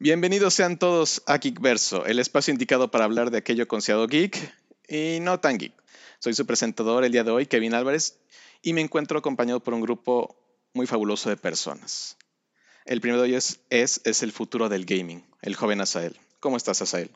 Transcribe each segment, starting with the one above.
Bienvenidos sean todos a Geekverso, el espacio indicado para hablar de aquello considerado geek y no tan geek. Soy su presentador el día de hoy, Kevin Álvarez, y me encuentro acompañado por un grupo muy fabuloso de personas. El primero de ellos es, es el futuro del gaming, el joven Asael. ¿Cómo estás, Asael?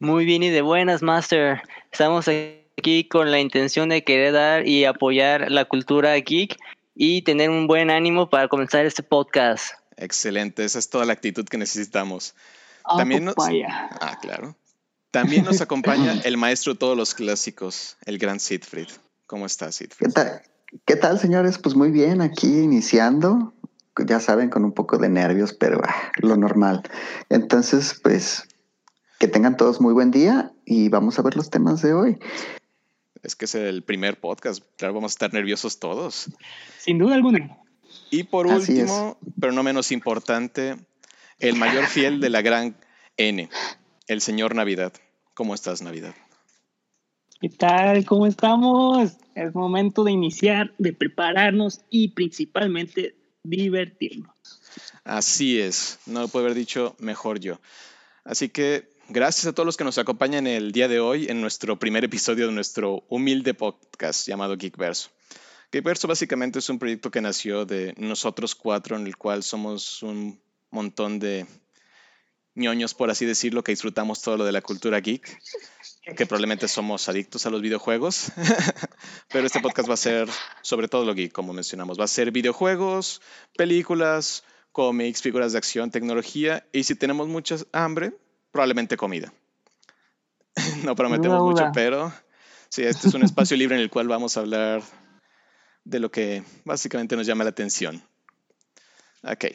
Muy bien y de buenas, Master. Estamos aquí con la intención de querer dar y apoyar la cultura geek y tener un buen ánimo para comenzar este podcast. Excelente, esa es toda la actitud que necesitamos. También nos... Ah, claro. También nos acompaña el maestro de todos los clásicos, el gran Siegfried. ¿Cómo estás, Siegfried? ¿Qué tal? ¿Qué tal, señores? Pues muy bien, aquí iniciando, ya saben, con un poco de nervios, pero ah, lo normal. Entonces, pues, que tengan todos muy buen día y vamos a ver los temas de hoy. Es que es el primer podcast, claro, vamos a estar nerviosos todos. Sin duda alguna. Y por último, pero no menos importante, el mayor fiel de la gran N, el señor Navidad. ¿Cómo estás, Navidad? ¿Qué tal? ¿Cómo estamos? Es momento de iniciar, de prepararnos y principalmente divertirnos. Así es, no lo puedo haber dicho mejor yo. Así que gracias a todos los que nos acompañan el día de hoy en nuestro primer episodio de nuestro humilde podcast llamado Geekverso. Geekverso básicamente es un proyecto que nació de nosotros cuatro, en el cual somos un montón de ñoños, por así decirlo, que disfrutamos todo lo de la cultura geek, que probablemente somos adictos a los videojuegos, pero este podcast va a ser sobre todo lo geek, como mencionamos. Va a ser videojuegos, películas, cómics, figuras de acción, tecnología, y si tenemos mucha hambre, probablemente comida. no prometemos mucho, pero sí, este es un espacio libre en el cual vamos a hablar de lo que básicamente nos llama la atención. Ok.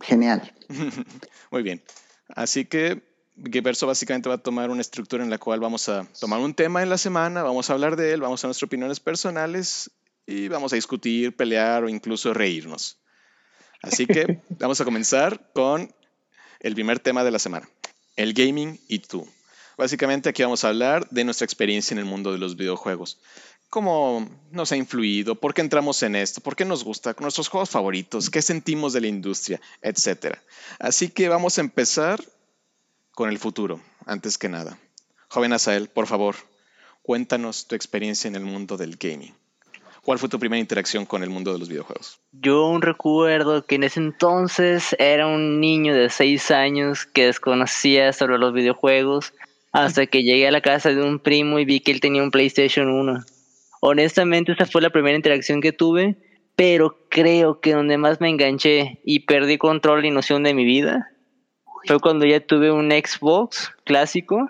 Genial. Muy bien. Así que Geverso básicamente va a tomar una estructura en la cual vamos a tomar un tema en la semana, vamos a hablar de él, vamos a nuestras opiniones personales y vamos a discutir, pelear o incluso reírnos. Así que vamos a comenzar con el primer tema de la semana, el gaming y tú. Básicamente aquí vamos a hablar de nuestra experiencia en el mundo de los videojuegos cómo nos ha influido, por qué entramos en esto, por qué nos gusta, nuestros juegos favoritos, qué sentimos de la industria, etc. Así que vamos a empezar con el futuro, antes que nada. Joven Asael, por favor, cuéntanos tu experiencia en el mundo del gaming. ¿Cuál fue tu primera interacción con el mundo de los videojuegos? Yo recuerdo que en ese entonces era un niño de 6 años que desconocía sobre los videojuegos hasta que llegué a la casa de un primo y vi que él tenía un PlayStation 1. Honestamente, esa fue la primera interacción que tuve, pero creo que donde más me enganché y perdí control y noción de mi vida fue cuando ya tuve un Xbox clásico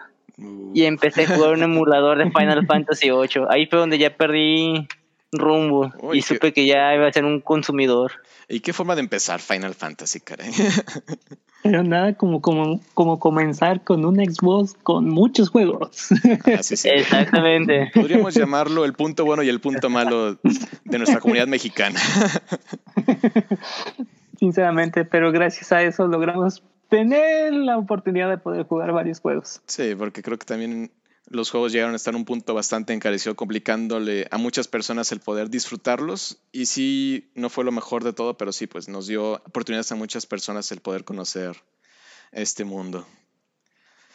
y empecé a jugar un emulador de Final Fantasy VIII. Ahí fue donde ya perdí rumbo y supe que ya iba a ser un consumidor. ¿Y qué forma de empezar Final Fantasy, caray? Pero nada como, como, como comenzar con un Xbox con muchos juegos. Así sí. Exactamente. Podríamos llamarlo el punto bueno y el punto malo de nuestra comunidad mexicana. Sinceramente, pero gracias a eso logramos tener la oportunidad de poder jugar varios juegos. Sí, porque creo que también los juegos llegaron a estar en un punto bastante encarecido, complicándole a muchas personas el poder disfrutarlos. Y sí, no fue lo mejor de todo, pero sí, pues nos dio oportunidades a muchas personas el poder conocer este mundo.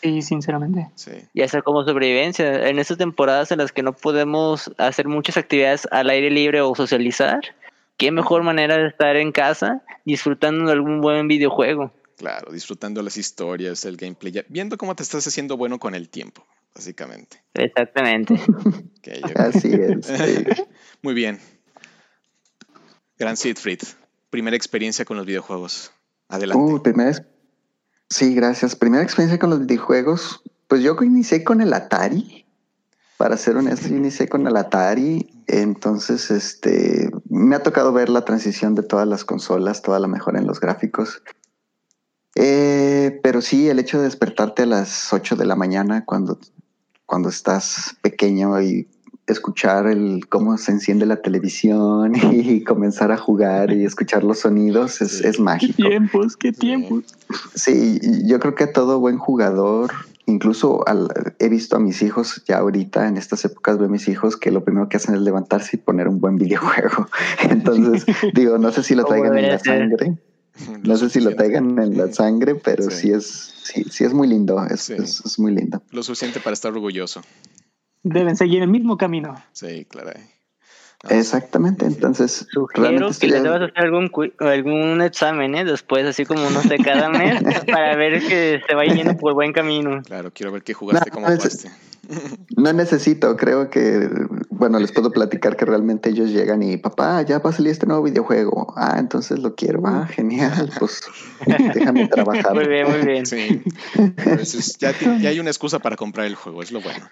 Sí, sinceramente. Sí. Y hacer como sobrevivencia. En estas temporadas en las que no podemos hacer muchas actividades al aire libre o socializar, qué mejor manera de estar en casa disfrutando de algún buen videojuego. Claro, disfrutando las historias, el gameplay, viendo cómo te estás haciendo bueno con el tiempo básicamente. Exactamente. Así es. Muy bien. Gran Siegfried, primera experiencia con los videojuegos. Adelante. Uh, primera sí, gracias. Primera experiencia con los videojuegos. Pues yo inicié con el Atari. Para ser honesto, yo inicié con el Atari. Entonces, este, me ha tocado ver la transición de todas las consolas, toda la mejora en los gráficos. Eh, pero sí, el hecho de despertarte a las 8 de la mañana cuando cuando estás pequeño y escuchar el cómo se enciende la televisión y comenzar a jugar y escuchar los sonidos es, es mágico. Qué tiempos, qué tiempos. Sí, yo creo que a todo buen jugador, incluso al, he visto a mis hijos ya ahorita en estas épocas veo a mis hijos que lo primero que hacen es levantarse y poner un buen videojuego. Entonces, digo, no sé si lo traigan en la sangre. No sé si lo tengan en la sangre, pero Sí. sí, es, sí, sí es muy lindo. Es, Sí. es- es muy lindo. Lo suficiente para estar orgulloso. Deben seguir el mismo camino. Sí, claro. Exactamente. Entonces, Sugiero que le debas hacer algún, algún examen, ¿eh? Después, así como no sé, cada mes, para ver que se vaya yendo por buen camino. Claro, quiero ver qué jugaste, No, cómo es- jugaste. No necesito, creo que, bueno, les puedo platicar que realmente ellos llegan y, papá, ya va a salir este nuevo videojuego. Ah, entonces lo quiero. Ah, genial, pues déjame trabajar. Muy bien, muy bien. Sí. Entonces, ya, ya hay una excusa para comprar el juego, es lo bueno.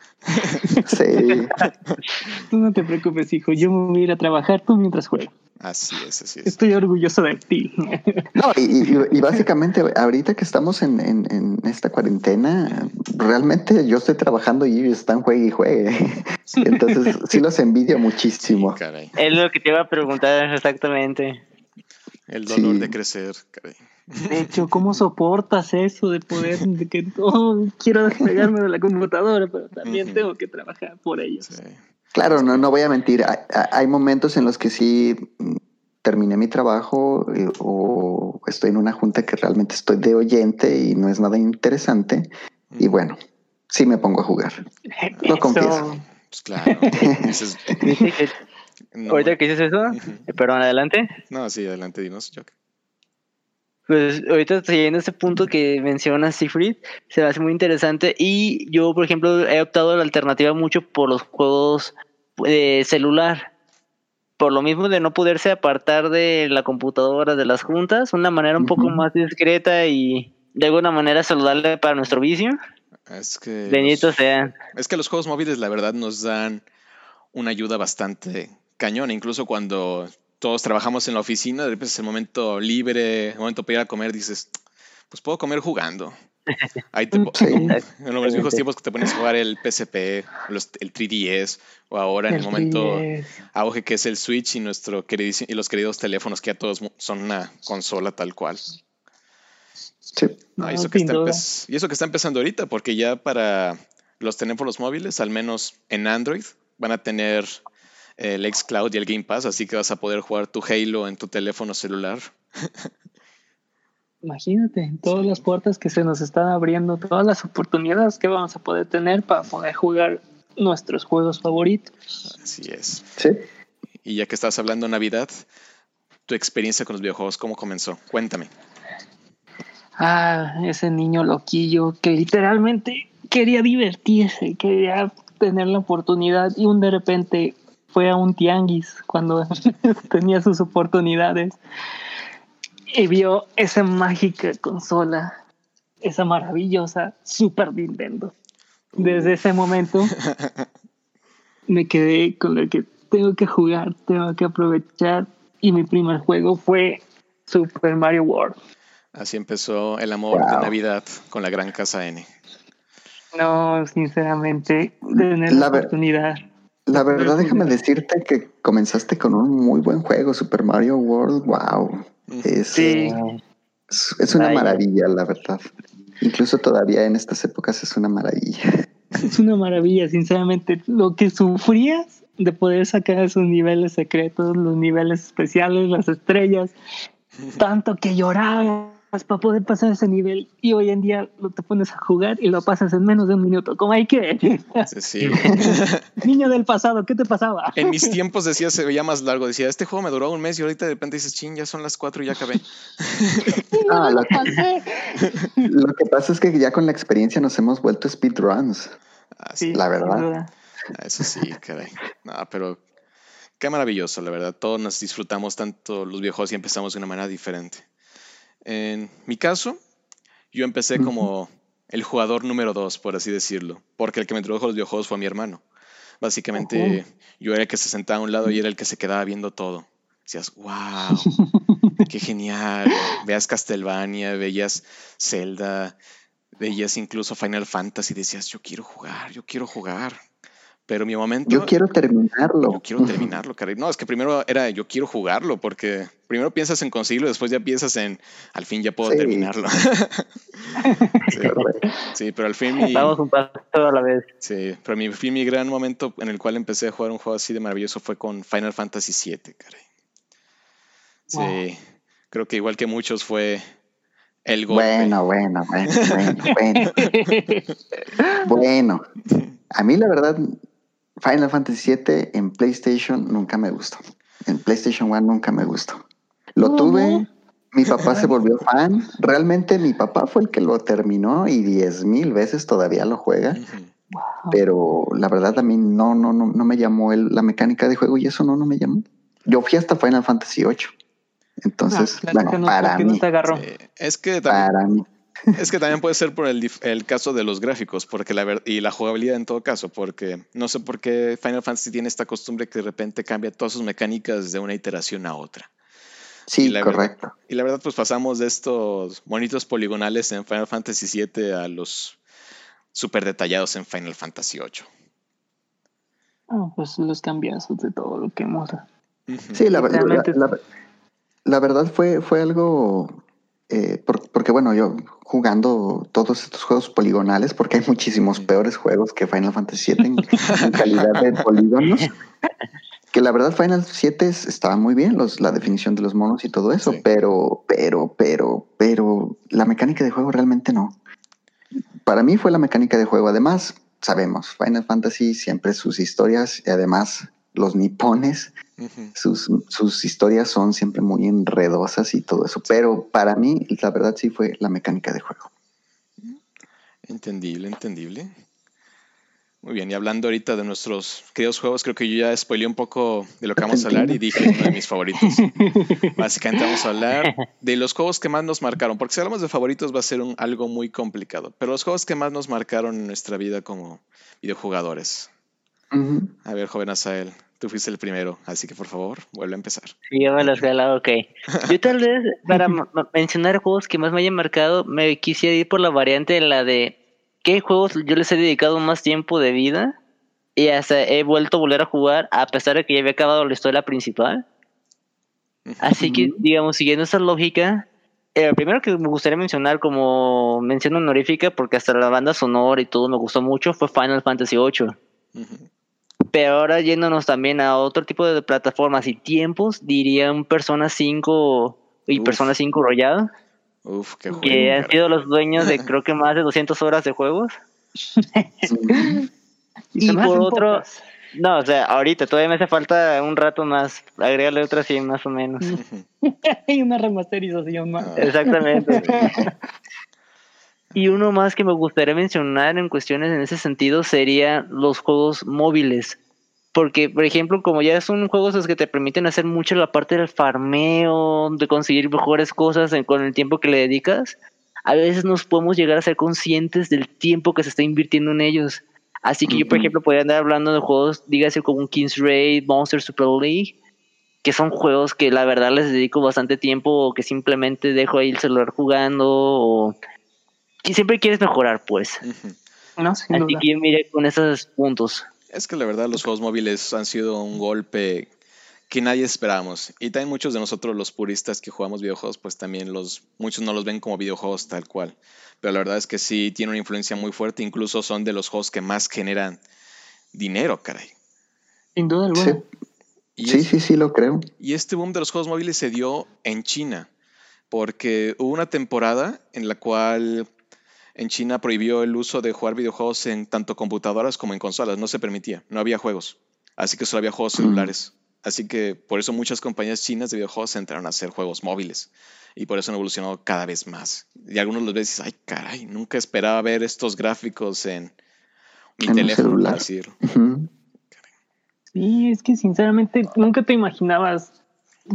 Sí, Tú no te preocupes, hijo. Yo me voy a ir a trabajar tú mientras juego. Así es, así es. Estoy orgulloso de ti. no, y, y- y básicamente ahorita que estamos en, en- en esta cuarentena, realmente yo estoy trabajando y ellos están juegue y juegue. Entonces, sí los envidio muchísimo. Caray. Es lo que te iba a preguntar exactamente. El dolor Sí. de crecer, caray. De hecho, ¿cómo soportas eso de poder, de que oh, quiero despegarme de la computadora, pero también tengo que trabajar por ellos? Sí. Claro, no, no voy a mentir. Hay, hay momentos en los que sí mm, terminé mi trabajo eh, o estoy en una junta que realmente estoy de oyente y no es nada interesante. Y bueno, sí me pongo a jugar. Lo confieso. Pues claro. No, ahorita que dices eso, eh, perdón, adelante. no, sí, adelante, dinos, Jock. Pues ahorita siguiendo ese punto que menciona Siegfried, se me hace muy interesante y yo, por ejemplo, he optado la alternativa mucho por los juegos de celular. Por lo mismo de no poderse apartar de la computadora, de las juntas, una manera un poco más discreta y de alguna manera saludable para nuestro vicio. Es que, Bendito los, sea. es que los juegos móviles, la verdad, nos dan una ayuda bastante cañón. Incluso cuando todos trabajamos en la oficina, de repente es el momento libre, el momento para ir a comer, dices, pues puedo comer jugando. Ahí te, Sí. en los viejos tiempos que te pones a jugar el PSP, los- el 3DS, o ahora en el, El momento 3DS. auge que es el Switch y, nuestro y los queridos teléfonos que ya todos son una consola tal cual. Sí. No, y No, eso que sin está duda. empe- y eso que está empezando ahorita, porque ya para los teléfonos móviles, al menos en Android, van a tener el xCloud y el Game Pass, así que vas a poder jugar tu Halo en tu teléfono celular. Imagínate, todas las puertas que se nos están abriendo, todas las oportunidades que vamos a poder tener para poder jugar nuestros juegos favoritos. Así es. Sí. Y ya que estás hablando de Navidad, tu experiencia con los videojuegos, ¿cómo comenzó? Cuéntame. Ah, ese niño loquillo que literalmente quería divertirse, quería tener la oportunidad y un de repente fue a un tianguis cuando tenía sus oportunidades y vio esa mágica consola, esa maravillosa Super Nintendo. Desde ese momento me quedé con lo que tengo que jugar, tengo que aprovechar y mi primer juego fue Super Mario World. Así empezó el amor de. Navidad con la gran casa N. No, sinceramente, tener la, La oportunidad. La verdad, déjame decirte que comenzaste con un muy buen juego, Super Mario World. Wow. Es, Sí. es, es una maravilla, la verdad. Incluso todavía en estas épocas es una maravilla. Es una maravilla, sinceramente. Lo que sufrías de poder sacar esos niveles secretos, los niveles especiales, las estrellas, tanto que llorabas para poder pasar ese nivel y hoy en día lo te pones a jugar y lo pasas en menos de un minuto. ¿Cómo hay que? Sí, sí. Niño del pasado, ¿qué te pasaba? En mis tiempos decía, se veía más largo. Decía, este juego me duró un mes y ahorita de repente dices, ching, ya son las cuatro y ya acabé. Ah, lo, lo que pasa es que ya con la experiencia nos hemos vuelto speedruns. Así, Sí, la verdad. Ah, Eso sí, caray. No, pero qué maravilloso, la verdad. Todos nos disfrutamos tanto los viejos y empezamos de una manera diferente. En mi caso, yo empecé como el jugador número dos, por así decirlo, porque el que me introdujo a los videojuegos fue mi hermano. Básicamente, yo era el que se sentaba a un lado y era el que se quedaba viendo todo. Decías, wow, qué genial. Veas Castlevania, veías Zelda, veías incluso Final Fantasy, decías, yo quiero jugar, yo quiero jugar. Pero mi momento, Yo quiero terminarlo. yo quiero terminarlo, caray. No, es que primero era yo quiero jugarlo, porque primero piensas en conseguirlo, después ya piensas en al fin ya puedo Sí. terminarlo. sí, sí, pero al fin mi, Vamos un paso a la vez. sí, pero mi, fin, mi gran momento en el cual empecé a jugar un juego así de maravilloso fue con Final Fantasy VII, caray. Sí, Wow. Creo que igual que muchos fue el golpe. Bueno, bueno, bueno, bueno, bueno. bueno, a mí la verdad, Final Fantasy VII en PlayStation nunca me gustó. En PlayStation 1 nunca me gustó. Lo ¿Cómo? tuve, mi papá se volvió fan. Realmente mi papá fue el que lo terminó y diez mil veces todavía lo juega. Pero la verdad a mí no, no, no, no me llamó el- la mecánica de juego y eso no, no me llamó. Yo fui hasta Final Fantasy VIII. Entonces, Ah, claro bueno, que no, para mí, te agarró. Sí, Es que también, para mí. Es que también puede ser por el, el caso de los gráficos porque la y la jugabilidad en todo caso, porque no sé por qué Final Fantasy tiene esta costumbre que de repente cambia todas sus mecánicas de una iteración a otra. Y Sí, la verdad- correcto. Y la verdad, pues pasamos de estos bonitos poligonales en Final Fantasy VII a los súper detallados en Final Fantasy VIII. Ah, pues los cambiazos de todo lo que hemos. Sí, la, la- Literalmente- la- la verdad fue, fue algo, eh, por- porque bueno, yo jugando todos estos juegos poligonales, porque hay muchísimos peores juegos que Final Fantasy VII en, en calidad de polígonos, que la verdad Final 7 es- estaba muy bien, los, la definición de los monos y todo eso, Sí. pero, pero, pero, pero la mecánica de juego realmente no. Para mí fue la mecánica de juego. Además, sabemos, Final Fantasy siempre sus historias y además los nipones sus, sus historias son siempre muy enredosas y todo eso. Pero para mí, la verdad sí fue la mecánica de juego. Entendible, entendible. Muy bien, y hablando ahorita de nuestros queridos juegos, creo que yo ya spoileé un poco de lo que vamos a hablar y dije uno de mis favoritos. Básicamente vamos a hablar de los juegos que más nos marcaron, porque si hablamos de favoritos va a ser un- algo muy complicado, pero los juegos que más nos marcaron en nuestra vida como videojugadores. A ver, joven Asael, tú fuiste el primero, así que por favor, vuelve a empezar. Sí, yo me lo escalado, ok. Yo tal vez, para mencionar juegos que más me hayan marcado, me quisiera ir por la variante de la de qué juegos yo les he dedicado más tiempo de vida y hasta he vuelto a volver a jugar a pesar de que ya había acabado la historia principal. Así que, digamos, siguiendo esa lógica, el primero que me gustaría mencionar como mención honorífica, porque hasta la banda sonora y todo me gustó mucho, fue Final Fantasy VIII. Ujú. Pero ahora yéndonos también a otro tipo de plataformas y tiempos, diría un Persona 5 y Uf. Persona 5 Royal, Uf, qué juego. que han sido los dueños de creo que más de 200 horas de juegos. Y por otro- pocas. No, o sea, ahorita todavía me hace falta un rato más, agregarle otras 100 más o menos. Hay una remasterización más. Exactamente. Y uno más que me gustaría mencionar en cuestiones en ese sentido sería los juegos móviles. Porque, por ejemplo, como ya son juegos los que te permiten hacer mucho la parte del farmeo, de conseguir mejores cosas en- con el tiempo que le dedicas, a veces nos podemos llegar a ser conscientes del tiempo que se está invirtiendo en ellos. Así que yo, por ejemplo, podría andar hablando de juegos, dígase como un King's Raid, Monster Super League, que son juegos que la verdad les dedico bastante tiempo o que simplemente dejo ahí el celular jugando o que siempre quieres mejorar, pues. No, sin Así duda. que yo miré con esos puntos. Es que la verdad los juegos móviles han sido un golpe que nadie esperábamos. Y también muchos de nosotros los puristas que jugamos videojuegos, pues también los muchos no los ven como videojuegos tal cual. Pero la verdad es que sí tiene una influencia muy fuerte, incluso son de los juegos que más generan dinero, caray. Sin duda alguna. Sí, Y sí, es- sí, sí, lo creo. Y este boom de los juegos móviles se dio en China, porque hubo una temporada en la cual en China prohibió el uso de jugar videojuegos en tanto computadoras como en consolas, no se permitía, no había juegos, así que solo había juegos Mm. celulares. Así que por eso muchas compañías chinas de videojuegos entraron a hacer juegos móviles y por eso han evolucionado cada vez más. Y algunos los ves y dices, ay caray, nunca esperaba ver estos gráficos en mi En teléfono, celular. Sí, es que sinceramente nunca te imaginabas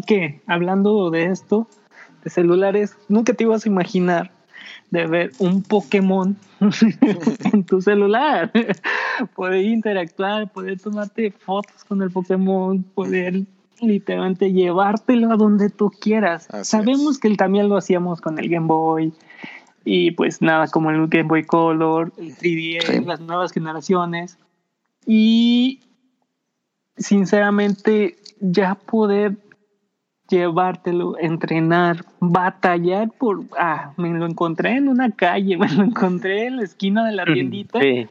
que hablando de esto, de celulares, nunca te ibas a imaginar de ver un Pokémon en tu celular. poder interactuar, poder tomarte fotos con el Pokémon, poder literalmente llevártelo a donde tú quieras. Así Sabemos es. que también lo hacíamos con el Game Boy y pues nada como el Game Boy Color, el 3DS, Sí. las nuevas generaciones. Y sinceramente ya poder llevártelo, entrenar, batallar por, ah, me lo encontré en una calle, me lo encontré en la esquina de la tiendita, Sí.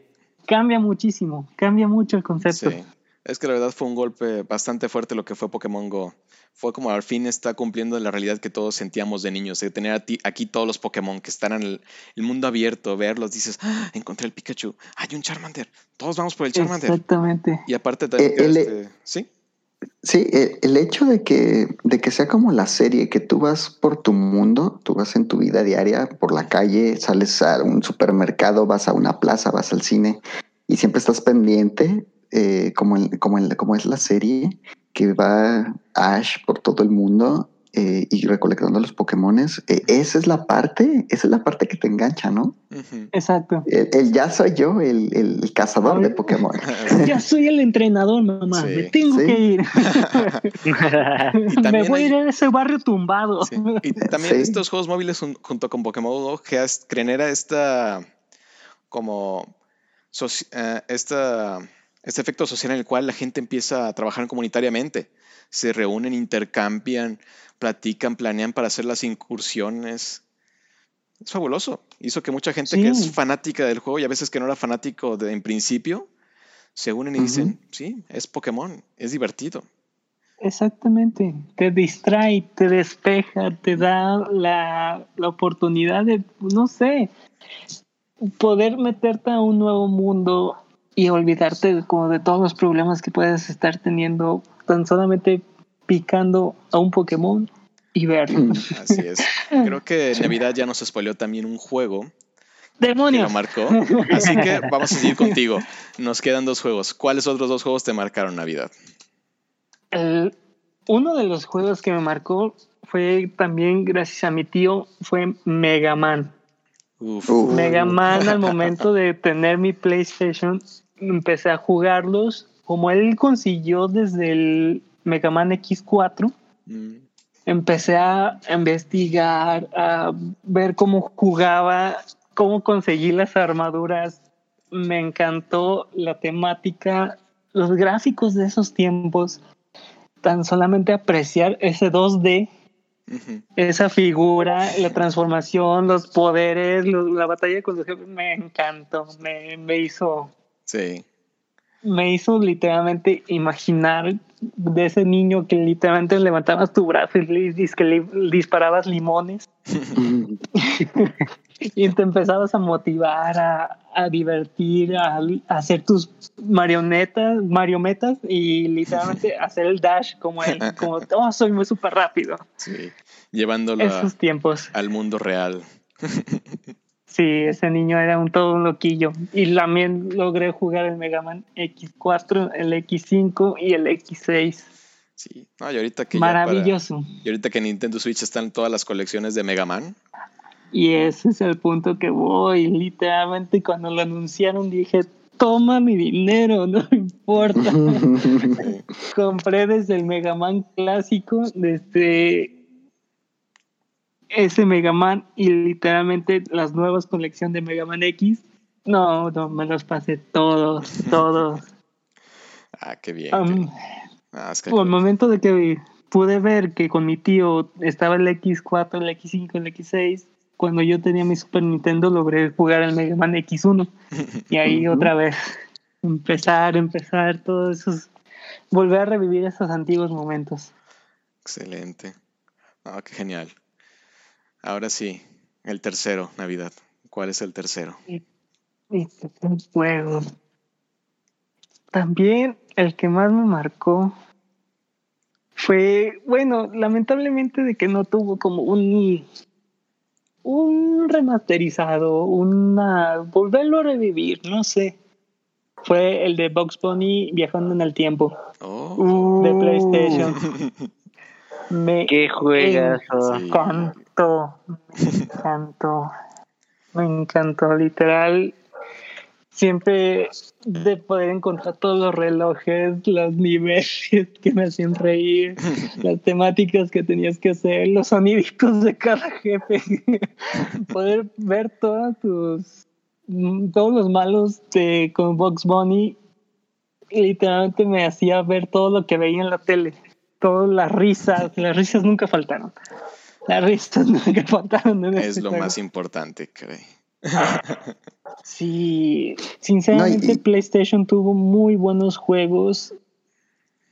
cambia muchísimo, cambia mucho el concepto. Sí. Es que la verdad fue un golpe bastante fuerte lo que fue Pokémon Go. Fue como al fin está cumpliendo la realidad que todos sentíamos de niños, de tener aquí todos los Pokémon que están en el, el mundo abierto, verlos, dices, "Ah, encontré el Pikachu, hay un Charmander, todos vamos por el Charmander. Exactamente. Y aparte también, Eh, este, ¿sí? Sí, eh, el hecho de que, de que sea como la serie, que tú vas por tu mundo, tú vas en tu vida diaria, por la calle, sales a un supermercado, vas a una plaza, vas al cine y siempre estás pendiente, eh, como, el- como, el- como es la serie, que va Ash por todo el mundo eh, y recolectando los Pokémones. Eh, esa es la parte, esa es la parte que te engancha, ¿no? Exacto. El, el ya soy yo, el, el cazador de Pokémon. Ya soy el entrenador, mamá. Sí. Me tengo Sí. que ir. Me voy a hay- ir a ese barrio tumbado. Sí. Y también Sí. estos juegos móviles jun- junto con Pokémon Go geas- genera esta como eh, esta, este efecto social en el cual la gente empieza a trabajar comunitariamente. Se reúnen, intercambian, platican, planean para hacer las incursiones. Es fabuloso. Hizo que mucha gente que es fanática del juego y a veces que no era fanático de, en principio, se unen y dicen, sí, es Pokémon, es divertido. Exactamente. Te distrae, te despeja, te da la, la oportunidad de, no sé, poder meterte a un nuevo mundo y olvidarte como de todos los problemas que puedes estar teniendo tan solamente picando a un Pokémon y verlo. Así es. Creo que Navidad ya nos spoileó también un juego que lo ¡Demonios! marcó. Así que vamos a seguir contigo. Nos quedan dos juegos. ¿Cuáles otros dos juegos te marcaron Navidad? El- uno de los juegos que me marcó fue también gracias a mi tío, fue Mega Man. Uf. Mega Man al momento de tener mi PlayStation, empecé a jugarlos. Como él consiguió desde el Mega Man X4, Mm. empecé a investigar, a ver cómo jugaba, cómo conseguí las armaduras. Me encantó la temática, los gráficos de esos tiempos. Tan solamente apreciar ese 2D, Ujú. esa figura, la transformación, los poderes, la batalla con los jefes, me encantó. Me, me hizo Sí. Me hizo literalmente imaginar de ese niño que literalmente levantabas tu brazo y le, que le disparabas limones y te empezabas a motivar, a, a divertir, a, a hacer tus marionetas, mariometas y literalmente hacer el dash como él, como, oh, soy muy súper rápido. Sí. Llevándolo Esos tiempos. al mundo real. Sí, ese niño era un todo un loquillo. Y también logré jugar el Mega Man X4, el X5 y el X6. Sí. No, y ahorita que ya para- Maravilloso. y ahorita que en Nintendo Switch están todas las colecciones de Mega Man. Y ese es el punto que voy. Literalmente cuando lo anunciaron dije, toma mi dinero, no me importa. Compré desde el Mega Man clásico, desde ese Mega Man y literalmente las nuevas colecciones de Mega Man X. No, no, me los pasé todos, todos. Ah, qué bien. Qué- Ah, es que- Por el momento de que pude ver que con mi tío estaba el X4, el X5, el X6, cuando yo tenía mi Super Nintendo logré jugar el Mega Man X1 y ahí otra vez empezar, empezar todos esos, volver a revivir esos antiguos momentos. Excelente. Ah, qué genial. Ahora sí, el tercero, Navidad. ¿Cuál es el tercero? Este fue un juego. También el que más me marcó fue, bueno, lamentablemente de que no tuvo como un un remasterizado, una volverlo a revivir, no sé. Fue el de Box Bunny viajando en el tiempo Oh. de PlayStation. Me Qué juegazo. Sí. Encantó, me encantó, me encantó, literal. Siempre de poder encontrar todos los relojes, los niveles que me hacían reír, las temáticas que tenías que hacer, los soniditos de cada jefe, poder ver todas tus, todos los malos de, con Box Bunny, literalmente me hacía ver todo lo que veía en la tele, todas las risas, las risas nunca faltaron. Las risas nunca faltaron en Es lo más importante, creo. Sí, sinceramente No, y- PlayStation tuvo muy buenos juegos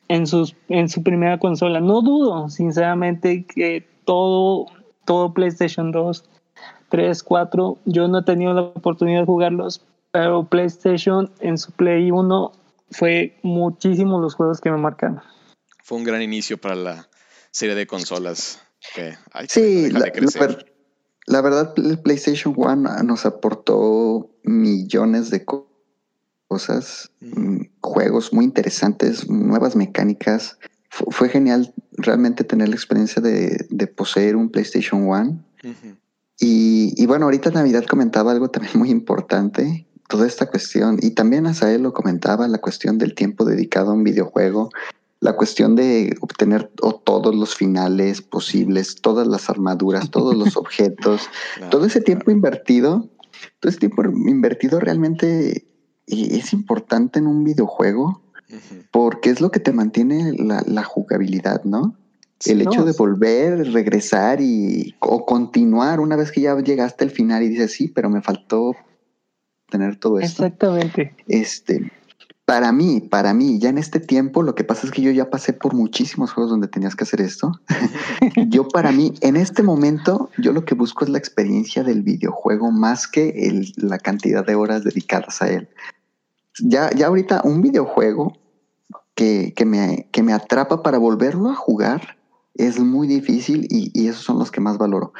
en, sus, en su primera consola. No dudo, sinceramente, que todo, todo PlayStation 2, 3, 4, yo no he tenido la oportunidad de jugarlos, pero PlayStation en su Play 1 fue muchísimos los juegos que me marcaron. Fue un gran inicio para la serie de consolas que sí, la, la, verdad, el PlayStation 1 nos aportó millones de cosas, mm, juegos muy interesantes, nuevas mecánicas. fue genial realmente tener la experiencia de, poseer un PlayStation 1. y, y, bueno, ahorita Navidad comentaba algo también muy importante, toda esta cuestión, y también Asael lo comentaba, la cuestión del tiempo dedicado a un videojuego, la cuestión de obtener todos los finales posibles, todas las armaduras, todos los objetos, todo ese tiempo invertido, todo ese tiempo invertido realmente es importante en un videojuego porque es lo que te mantiene la, jugabilidad, ¿no? el hecho de volver, regresar y o continuar una vez que ya llegaste al final y dices, sí, pero me faltó tener todo esto. Exactamente. Este, para mí, para mí, ya en este tiempo, lo que pasa es que yo ya pasé por muchísimos juegos donde tenías que hacer esto. yo para mí, en este momento, yo lo que busco es la experiencia del videojuego más que la cantidad de horas dedicadas a él. Ya, ya ahorita un videojuego que, me, que me atrapa para volverlo a jugar es muy difícil y, y esos son los que más valoro.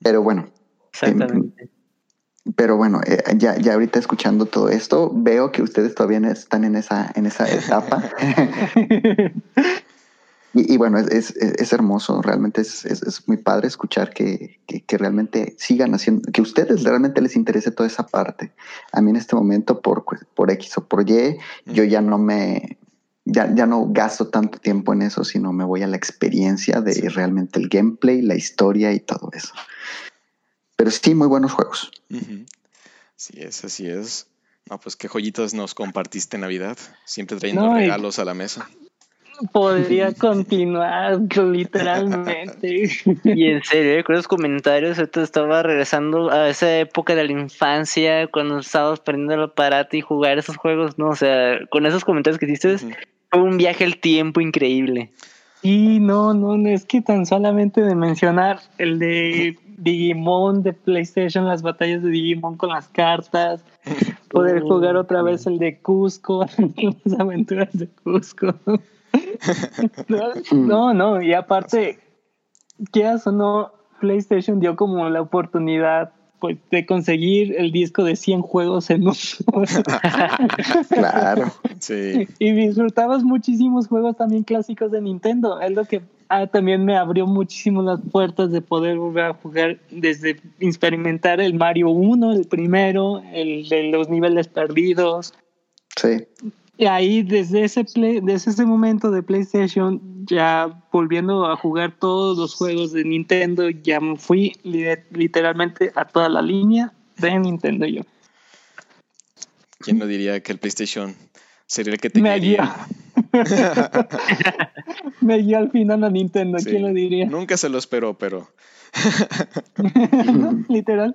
Pero bueno, Exactamente. Pero bueno, eh, ya, ya ahorita escuchando todo esto, veo que ustedes todavía están en esa, en esa etapa. y, bueno, es, es, hermoso, realmente es, es, muy padre escuchar que, que, realmente sigan haciendo, que a ustedes realmente les interese toda esa parte. A mí en este momento, por, por X o por Y, yo ya no me, ya, ya, no gasto tanto tiempo en eso, sino me voy a la experiencia de realmente el gameplay, la historia y todo eso. Pero sí, muy buenos juegos. Sí es, así es. No, pues qué joyitas nos compartiste en Navidad, siempre trayendo regalos a la mesa. Podría continuar literalmente. Y en serio, con esos comentarios, ahorita estaba regresando a esa época de la infancia, cuando estábamos prendiendo el aparato y jugar esos juegos, ¿no? O sea, con esos comentarios que hiciste, fue un viaje al tiempo increíble. Y no, no, no es que tan solamente de mencionar el de Digimon de PlayStation, las batallas de Digimon con las cartas, poder jugar otra vez el de Cusco, las aventuras de Cusco. no, no, y aparte, quieras o no, PlayStation dio como la oportunidad pues, de conseguir el disco de 100 juegos en un Claro. Sí. Y disfrutabas muchísimos juegos también clásicos de Nintendo. Es lo que ah, también me abrió muchísimo las puertas de poder volver a jugar desde experimentar el Mario 1, el primero, el de los niveles perdidos. Sí. Y ahí desde ese play, desde ese momento de PlayStation, ya volviendo a jugar todos los juegos de Nintendo, ya me fui literalmente a toda la línea de Nintendo yo. ¿Quién no diría que el PlayStation sería el que te me guió. me guió al final a Nintendo, ¿quién lo diría? Nunca se lo esperó, pero... Literal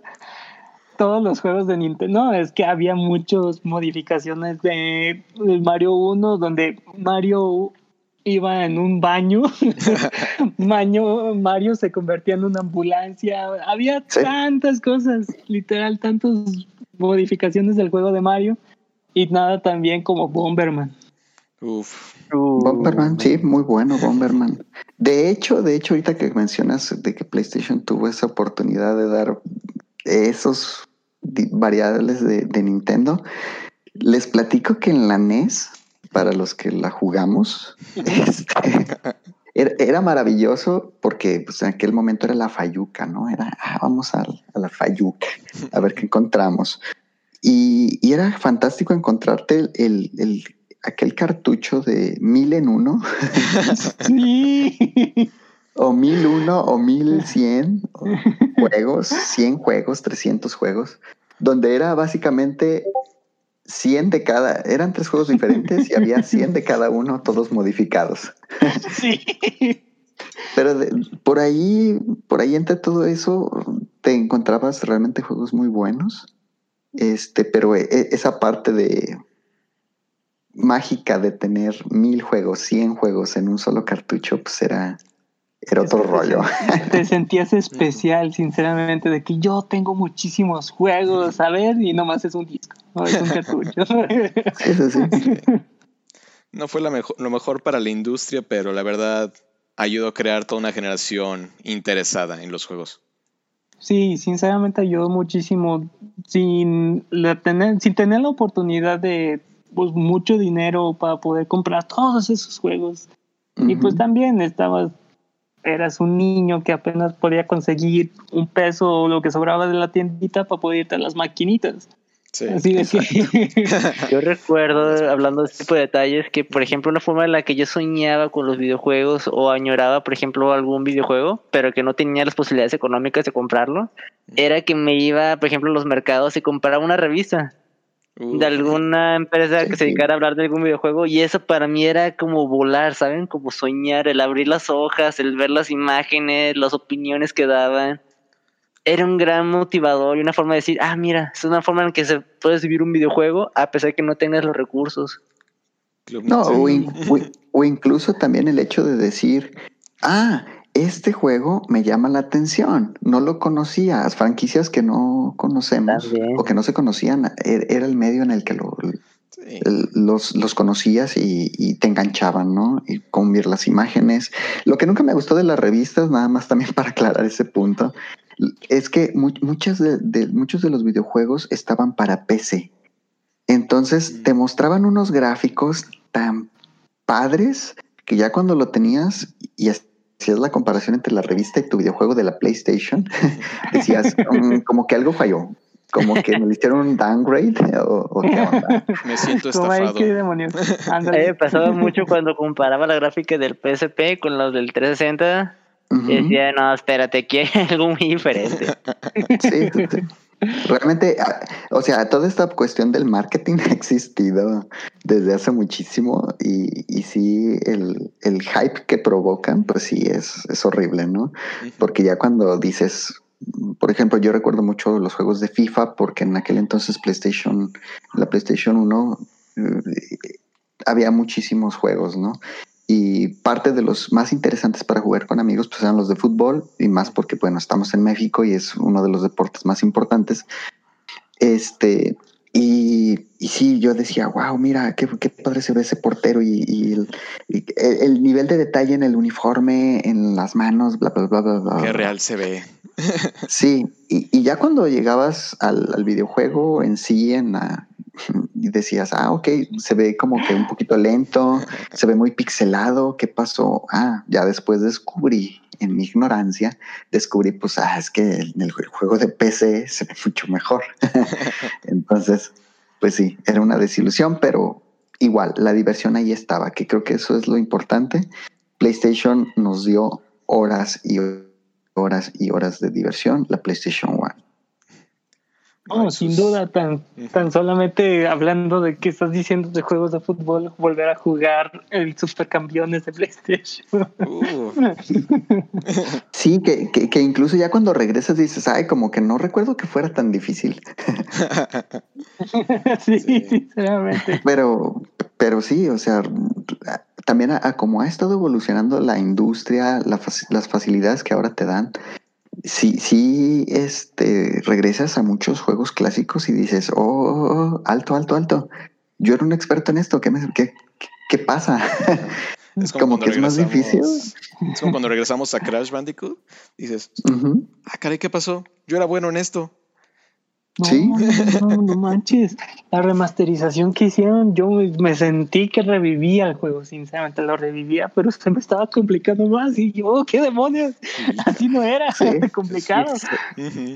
todos los juegos de Nintendo. No, es que había muchas modificaciones de Mario 1 donde Mario iba en un baño, baño Mario se convertía en una ambulancia, había tantas cosas, literal, tantas modificaciones del juego de Mario y nada también como Bomberman. Uf. Bomberman, sí, muy bueno Bomberman. De hecho, de hecho, ahorita que mencionas de que PlayStation tuvo esa oportunidad de dar esos variables de, Nintendo. Les platico que en la NES, para los que la jugamos, este, era, maravilloso porque pues, en aquel momento era la Fayuca, ¿no? Era, ah, vamos a, la Fayuca, a ver qué encontramos. Y, era fantástico encontrarte el, el, aquel cartucho de mil en uno. sí o 1001 o 1100 juegos, 100 juegos, 300 juegos, donde era básicamente 100 de cada, eran tres juegos diferentes y había 100 de cada uno, todos modificados. Sí. Pero por ahí, por ahí entre todo eso, te encontrabas realmente juegos muy buenos. Este, pero e, e, esa parte de, mágica de tener mil juegos, cien juegos en un solo cartucho, pues era, era otro rollo. Te sentías especial, sinceramente, de que yo tengo muchísimos juegos, a ver, y nomás es un disco, no es un cartucho. Eso sí. No fue la mejor, lo mejor para la industria, pero la verdad ayudó a crear toda una generación interesada en los juegos. Sí, sinceramente ayudó muchísimo sin, la tener, sin tener la oportunidad de pues, mucho dinero para poder comprar todos esos juegos. Y pues también estabas, eras un niño que apenas podía conseguir un peso o lo que sobraba de la tiendita para poder irte a las maquinitas. Sí. Así de que Yo recuerdo, hablando de este tipo de detalles, que por ejemplo una forma en la que yo soñaba con los videojuegos o añoraba, por ejemplo, algún videojuego, pero que no tenía las posibilidades económicas de comprarlo, era que me iba, por ejemplo, a los mercados y compraba una revista Uh, de alguna empresa Sí, que se dedicara a hablar de algún videojuego y eso para mí era como volar, ¿saben? Como soñar, el abrir las hojas, el ver las imágenes, las opiniones que daban. Era un gran motivador y una forma de decir, ah, mira, es una forma en que se puede vivir un videojuego a pesar de que no tengas los recursos. No, o, in- o- o incluso también el hecho de decir, ah, este juego me llama la atención, no lo conocía, franquicias que no conocemos También. o que no se conocían, er- era el medio en el que lo- Sí. los, los conocías y, y te enganchaban, ¿no? Y con ver las imágenes. Lo que nunca me gustó de las revistas, nada más también para aclarar ese punto, es que mu- muchas de, de- muchos de los videojuegos estaban para PC. Entonces te mostraban unos gráficos tan padres que ya cuando lo tenías y hacías la comparación entre la revista y tu videojuego de la PlayStation, decías "Mm, como que algo falló, como que me le hicieron un downgrade o, o qué onda. Me siento estafado. qué demonios. Me pasaba mucho cuando comparaba la gráfica del PSP con los del 360 Y decía, no, espérate, hay algo muy diferente. Sí. Realmente, o sea, toda esta cuestión del marketing ha existido desde hace muchísimo y, y sí, el, el hype que provocan, pues sí, es, es horrible, ¿no? Porque ya cuando dices, por ejemplo, yo recuerdo mucho los juegos de FIFA porque en aquel entonces PlayStation, la PlayStation 1, eh, había muchísimos juegos, ¿no? Y parte de los más interesantes para jugar con amigos pues eran los de fútbol y más porque bueno, estamos en México y es uno de los deportes más importantes. Este, y, y sí, yo decía, wow, mira, qué, qué padre se ve ese portero y, y el, y el- el nivel de detalle en el uniforme, en las manos, bla, bla, bla, bla, bla. Qué real se ve. Sí, y, ya cuando llegabas al, al videojuego en sí, en la, decías, ah, ok, se ve como que un poquito lento, se ve muy pixelado, ¿qué pasó? Ah, ya después descubrí, en mi ignorancia, descubrí, pues, ah, es que en el jue- juego de PC se ve mucho mejor. Entonces, pues sí, era una desilusión, pero igual, la diversión ahí estaba, que creo que eso es lo importante. PlayStation nos dio horas y horas y horas de diversión, la PlayStation One. No, sin duda, tan, tan solamente hablando de que estás diciendo de juegos de fútbol, volver a jugar el Supercampeones de PlayStation. Uh, Sí, que, que, que incluso ya cuando regresas dices, ay, como que no recuerdo que fuera tan difícil. sí, Sí. sinceramente. Pero, pero sí, o sea, también a, a como ha estado evolucionando la industria, la las facilidades que ahora te dan, sí, sí, este, regresas a muchos juegos clásicos y dices, oh, oh, oh, alto, alto, alto. Yo era un experto en esto, ¿qué, me, qué, qué- qué pasa? es como que es más difícil. Es como cuando regresamos a Crash Bandicoot. Dices, ah, caray, ¿qué pasó? Yo era bueno en esto. No, Sí. no, no, manches. La remasterización que hicieron, yo me sentí que revivía el juego, sinceramente lo revivía, pero se me estaba complicando más y yo, oh, qué demonios, así no era, Sí. complicado.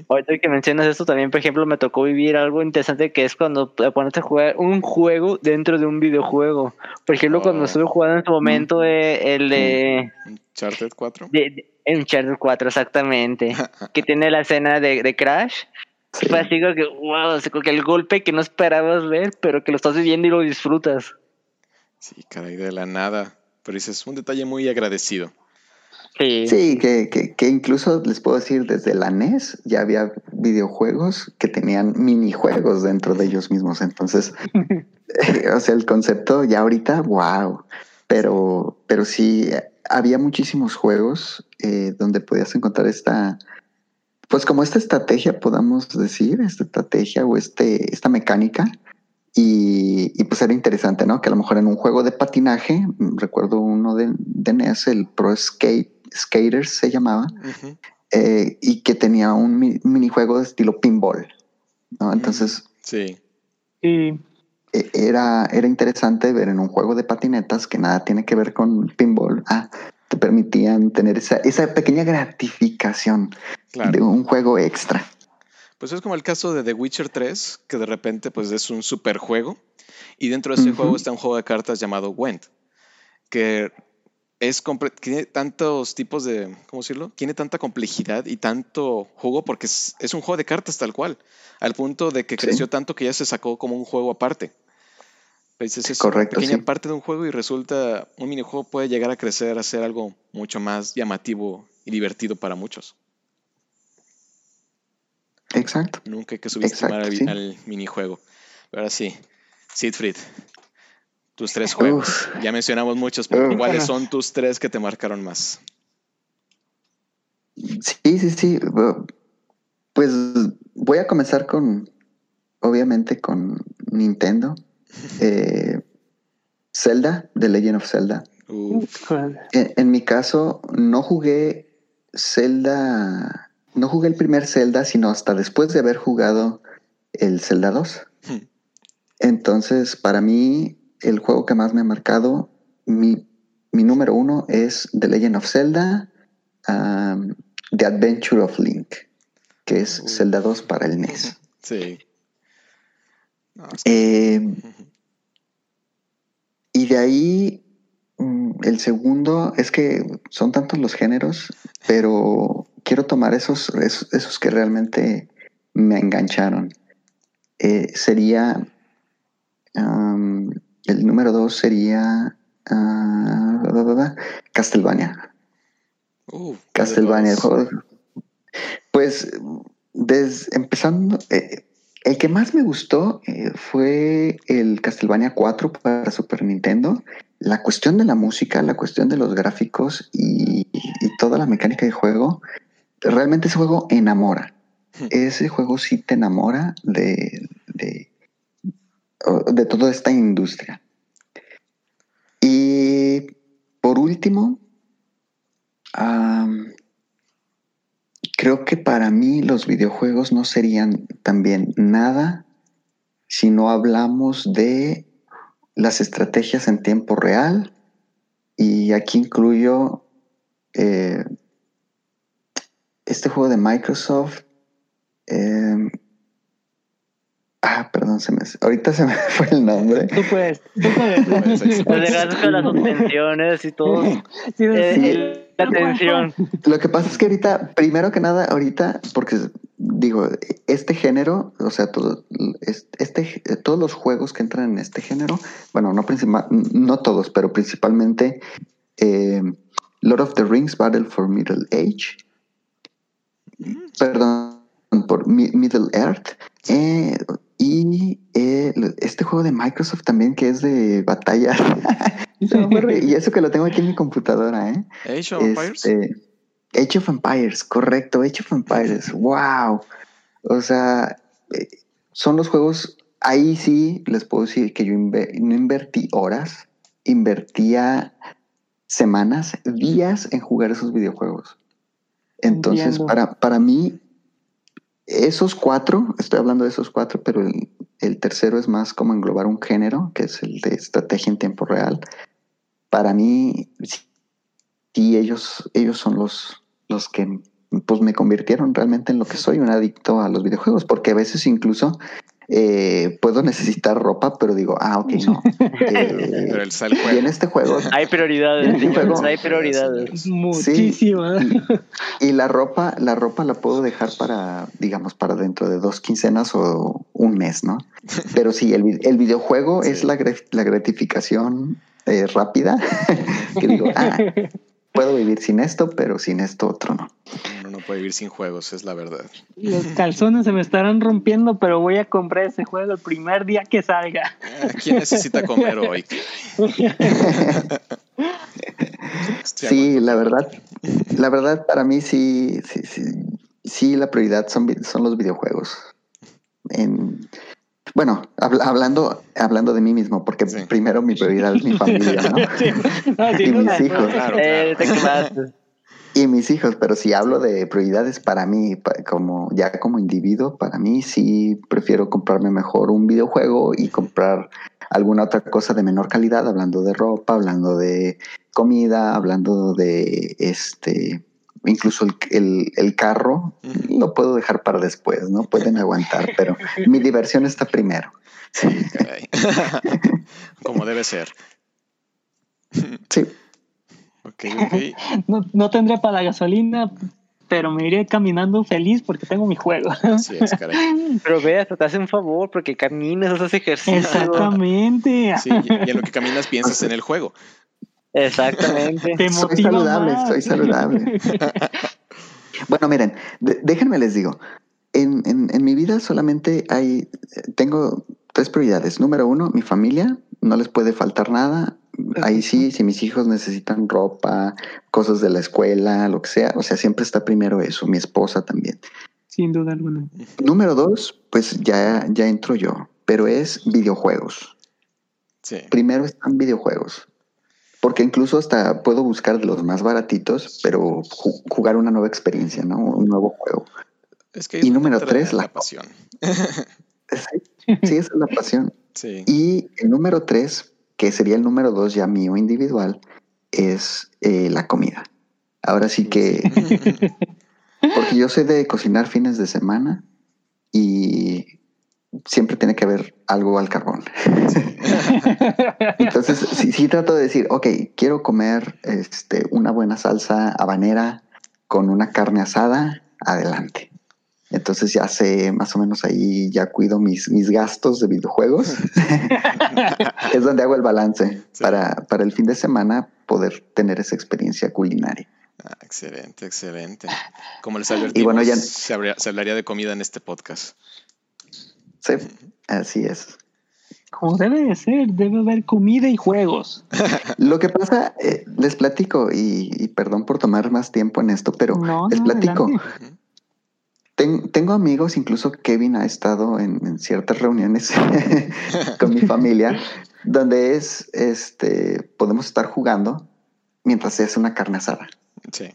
Ahorita que mencionas esto, también, por ejemplo, me tocó vivir algo interesante que es cuando te pones a jugar un juego dentro de un videojuego. Por ejemplo, cuando Oh. estuve jugando en su momento eh, el de, Uncharted 4. de, de Uncharted 4, exactamente, que tiene la escena de, de Crash. Sí. Fue así como que, wow, como que el golpe que no esperabas ver, pero que lo estás viviendo y lo disfrutas. Sí, caray, de la nada. Pero dices, un detalle muy agradecido. Sí. Sí, que, que, que incluso les puedo decir, desde la NES ya había videojuegos que tenían minijuegos dentro de ellos mismos. Entonces, o sea, el concepto ya ahorita, wow. Pero, pero sí, había muchísimos juegos eh, donde podías encontrar esta, pues como esta estrategia, podamos decir, esta estrategia o este, esta mecánica. Y, y, pues era interesante, ¿no? Que a lo mejor en un juego de patinaje, mm, recuerdo uno de, de NES, el Pro Skate, Skaters se llamaba, eh, y que tenía un mi- minijuego de estilo pinball, ¿no? Entonces Sí. Y e- era, era interesante ver en un juego de patinetas que nada tiene que ver con pinball, ah, te permitían tener esa, esa pequeña gratificación Claro. de un juego extra. Pues es como el caso de The Witcher 3, que de repente pues es un super juego y dentro de ese juego está un juego de cartas llamado Gwent, que es tiene tantos tipos de, ¿cómo decirlo? Tiene tanta complejidad y tanto juego porque es, es un juego de cartas tal cual, al punto de que Sí. creció tanto que ya se sacó como un juego aparte. Pues es Correcto, una pequeña sí. parte de un juego y resulta, un minijuego puede llegar a crecer a ser algo mucho más llamativo y divertido para muchos. Exacto. Nunca hay que subestimar al, Exacto, sí. al minijuego. Pero ahora sí, Siegfried, tus tres juegos. Uf. Ya mencionamos muchos, pero Uf. ¿cuáles son tus tres que te marcaron más? Sí, sí, sí. Pues voy a comenzar con, obviamente, con Nintendo. Eh, Zelda, The Legend of Zelda. Uf, En, en mi caso, no jugué Zelda, no jugué el primer Zelda, sino hasta después de haber jugado el Zelda 2. Hmm. Entonces, para mí, el juego que más me ha marcado, mi, mi número uno es The Legend of Zelda, um, The Adventure of Link, que es. Zelda 2 para el NES. sí. No, es- Eh. Y de ahí, mm, el segundo, es que son tantos los géneros, pero quiero tomar esos, esos, esos que realmente me engancharon. Eh, sería, um, el número dos sería ah, bla, bla, Castlevania. Castlevania, el juego. Pues, des- empezando, eh, el que más me gustó eh, fue el Castlevania 4 para Super Nintendo. La cuestión de la música, la cuestión de los gráficos y, y toda la mecánica de juego, realmente ese juego enamora. Ese juego sí te enamora de, de, de toda esta industria. Y por último, Am, creo que para mí los videojuegos no serían también nada si no hablamos de las estrategias en tiempo real y aquí incluyo eh, este juego de Microsoft. em, ah, perdón, se me, ahorita se me fue el nombre. tú puedes, tú puedes. Pues, dejaste con las suspensiones y todo. Sí, Eh, sí. el- la tensión. Lo que pasa es que ahorita, primero que nada, ahorita, porque digo, este género, o sea, todo, es- este, todos los juegos que entran en este género, bueno, no, principal, no todos, pero principalmente eh, Lord of the Rings Battle for Middle Age, perdón, por Mi- Middle Earth, eh, y eh, este juego de Microsoft también que es de batalla. y eso que lo tengo aquí en mi computadora, ¿eh? Age of Empires. Este, Age of Empires, correcto, Age of Empires, wow. O sea, eh, son los juegos, ahí sí les puedo decir que yo no invertí horas, invertía semanas, días en jugar esos videojuegos. Entonces, Entiendo. para, para mí, esos cuatro, estoy hablando de esos cuatro, pero el, el tercero es más como englobar un género, que es el de estrategia en tiempo real. Para mí, sí, ellos, ellos son los, los que pues, me convirtieron realmente en lo que soy, un adicto a los videojuegos, porque a veces incluso eh, puedo necesitar ropa, pero digo, ah, ok, no. Eh, Pero el sal y en juego. este juego, Hay prioridades, Este señores, juego- hay prioridades. Muchísimo. y la ropa, la ropa la puedo dejar para, digamos, para dentro de dos quincenas o un mes, ¿no? Pero sí, el, el videojuego Sí. es la, la gratificación eh, rápida, que digo, ah, puedo vivir sin esto, pero sin esto otro no. No, no, puede vivir sin juegos, es la verdad. Los calzones se me estarán rompiendo, pero voy a comprar ese juego el primer día que salga. Ah, ¿Quién necesita comer hoy? Sí, la verdad, la verdad para mí sí, sí, sí, sí, la prioridad son, son los videojuegos. En, bueno, habl- hablando, hablando de mí mismo, porque Sí. primero mi prioridad es mi familia, ¿no? Sí, no, Y mis hijos. Claro, Eh, claro. Y mis hijos, pero si hablo de prioridades para mí, como ya como individuo, para mí sí prefiero comprarme mejor un videojuego y comprar alguna otra cosa de menor calidad, hablando de ropa, hablando de comida, hablando de este, incluso el, el- el carro, lo puedo dejar para después, ¿no? Pueden aguantar, pero mi diversión está primero. Caray. Como debe ser. Sí, Ok, ok. No, no tendré para la gasolina, pero me iré caminando feliz porque tengo mi juego. Así es, caray. Pero ve, hasta te hace un favor porque caminas, haces ejercicio. Exactamente. Sí, y en lo que caminas piensas en el juego. Exactamente. Te soy saludable, más. soy saludable. Bueno, miren, déjenme les digo, en, en- en mi vida solamente hay, tengo tres prioridades. Número uno, mi familia, no les puede faltar nada. Ahí sí, si mis hijos necesitan ropa, cosas de la escuela, lo que sea, o sea, siempre está primero eso, mi esposa también. Sin duda alguna. Número dos, pues ya, ya entro yo, pero es videojuegos. Sí. Primero están videojuegos. Porque incluso hasta puedo buscar los más baratitos, pero ju- jugar una nueva experiencia, ¿no? Un nuevo juego. Es que Y número tres, la- pasión. Sí, sí, esa es la pasión. Sí. Y el número tres, que sería el número dos ya mío individual, es eh, la comida. Ahora sí que, porque yo soy de cocinar fines de semana y siempre tiene que haber algo al carbón. Entonces, sí, sí trato de decir, ok, quiero comer este, una buena salsa habanera con una carne asada, adelante. Entonces ya sé, más o menos ahí ya cuido mis, mis gastos de videojuegos. es donde hago el balance Sí. para, para el fin de semana poder tener esa experiencia culinaria. Ah, excelente, excelente. Como les advertimos, Y bueno, ya- se, habría- se hablaría de comida en este podcast. Sí, así es. Como debe de ser, debe haber comida y juegos. Lo que pasa, eh, les platico, y, y perdón por tomar más tiempo en esto, pero No, les platico. Ten- tengo amigos, incluso Kevin ha estado en, en ciertas reuniones con mi familia, donde es, este, podemos estar jugando mientras se hace una carne asada. Sí.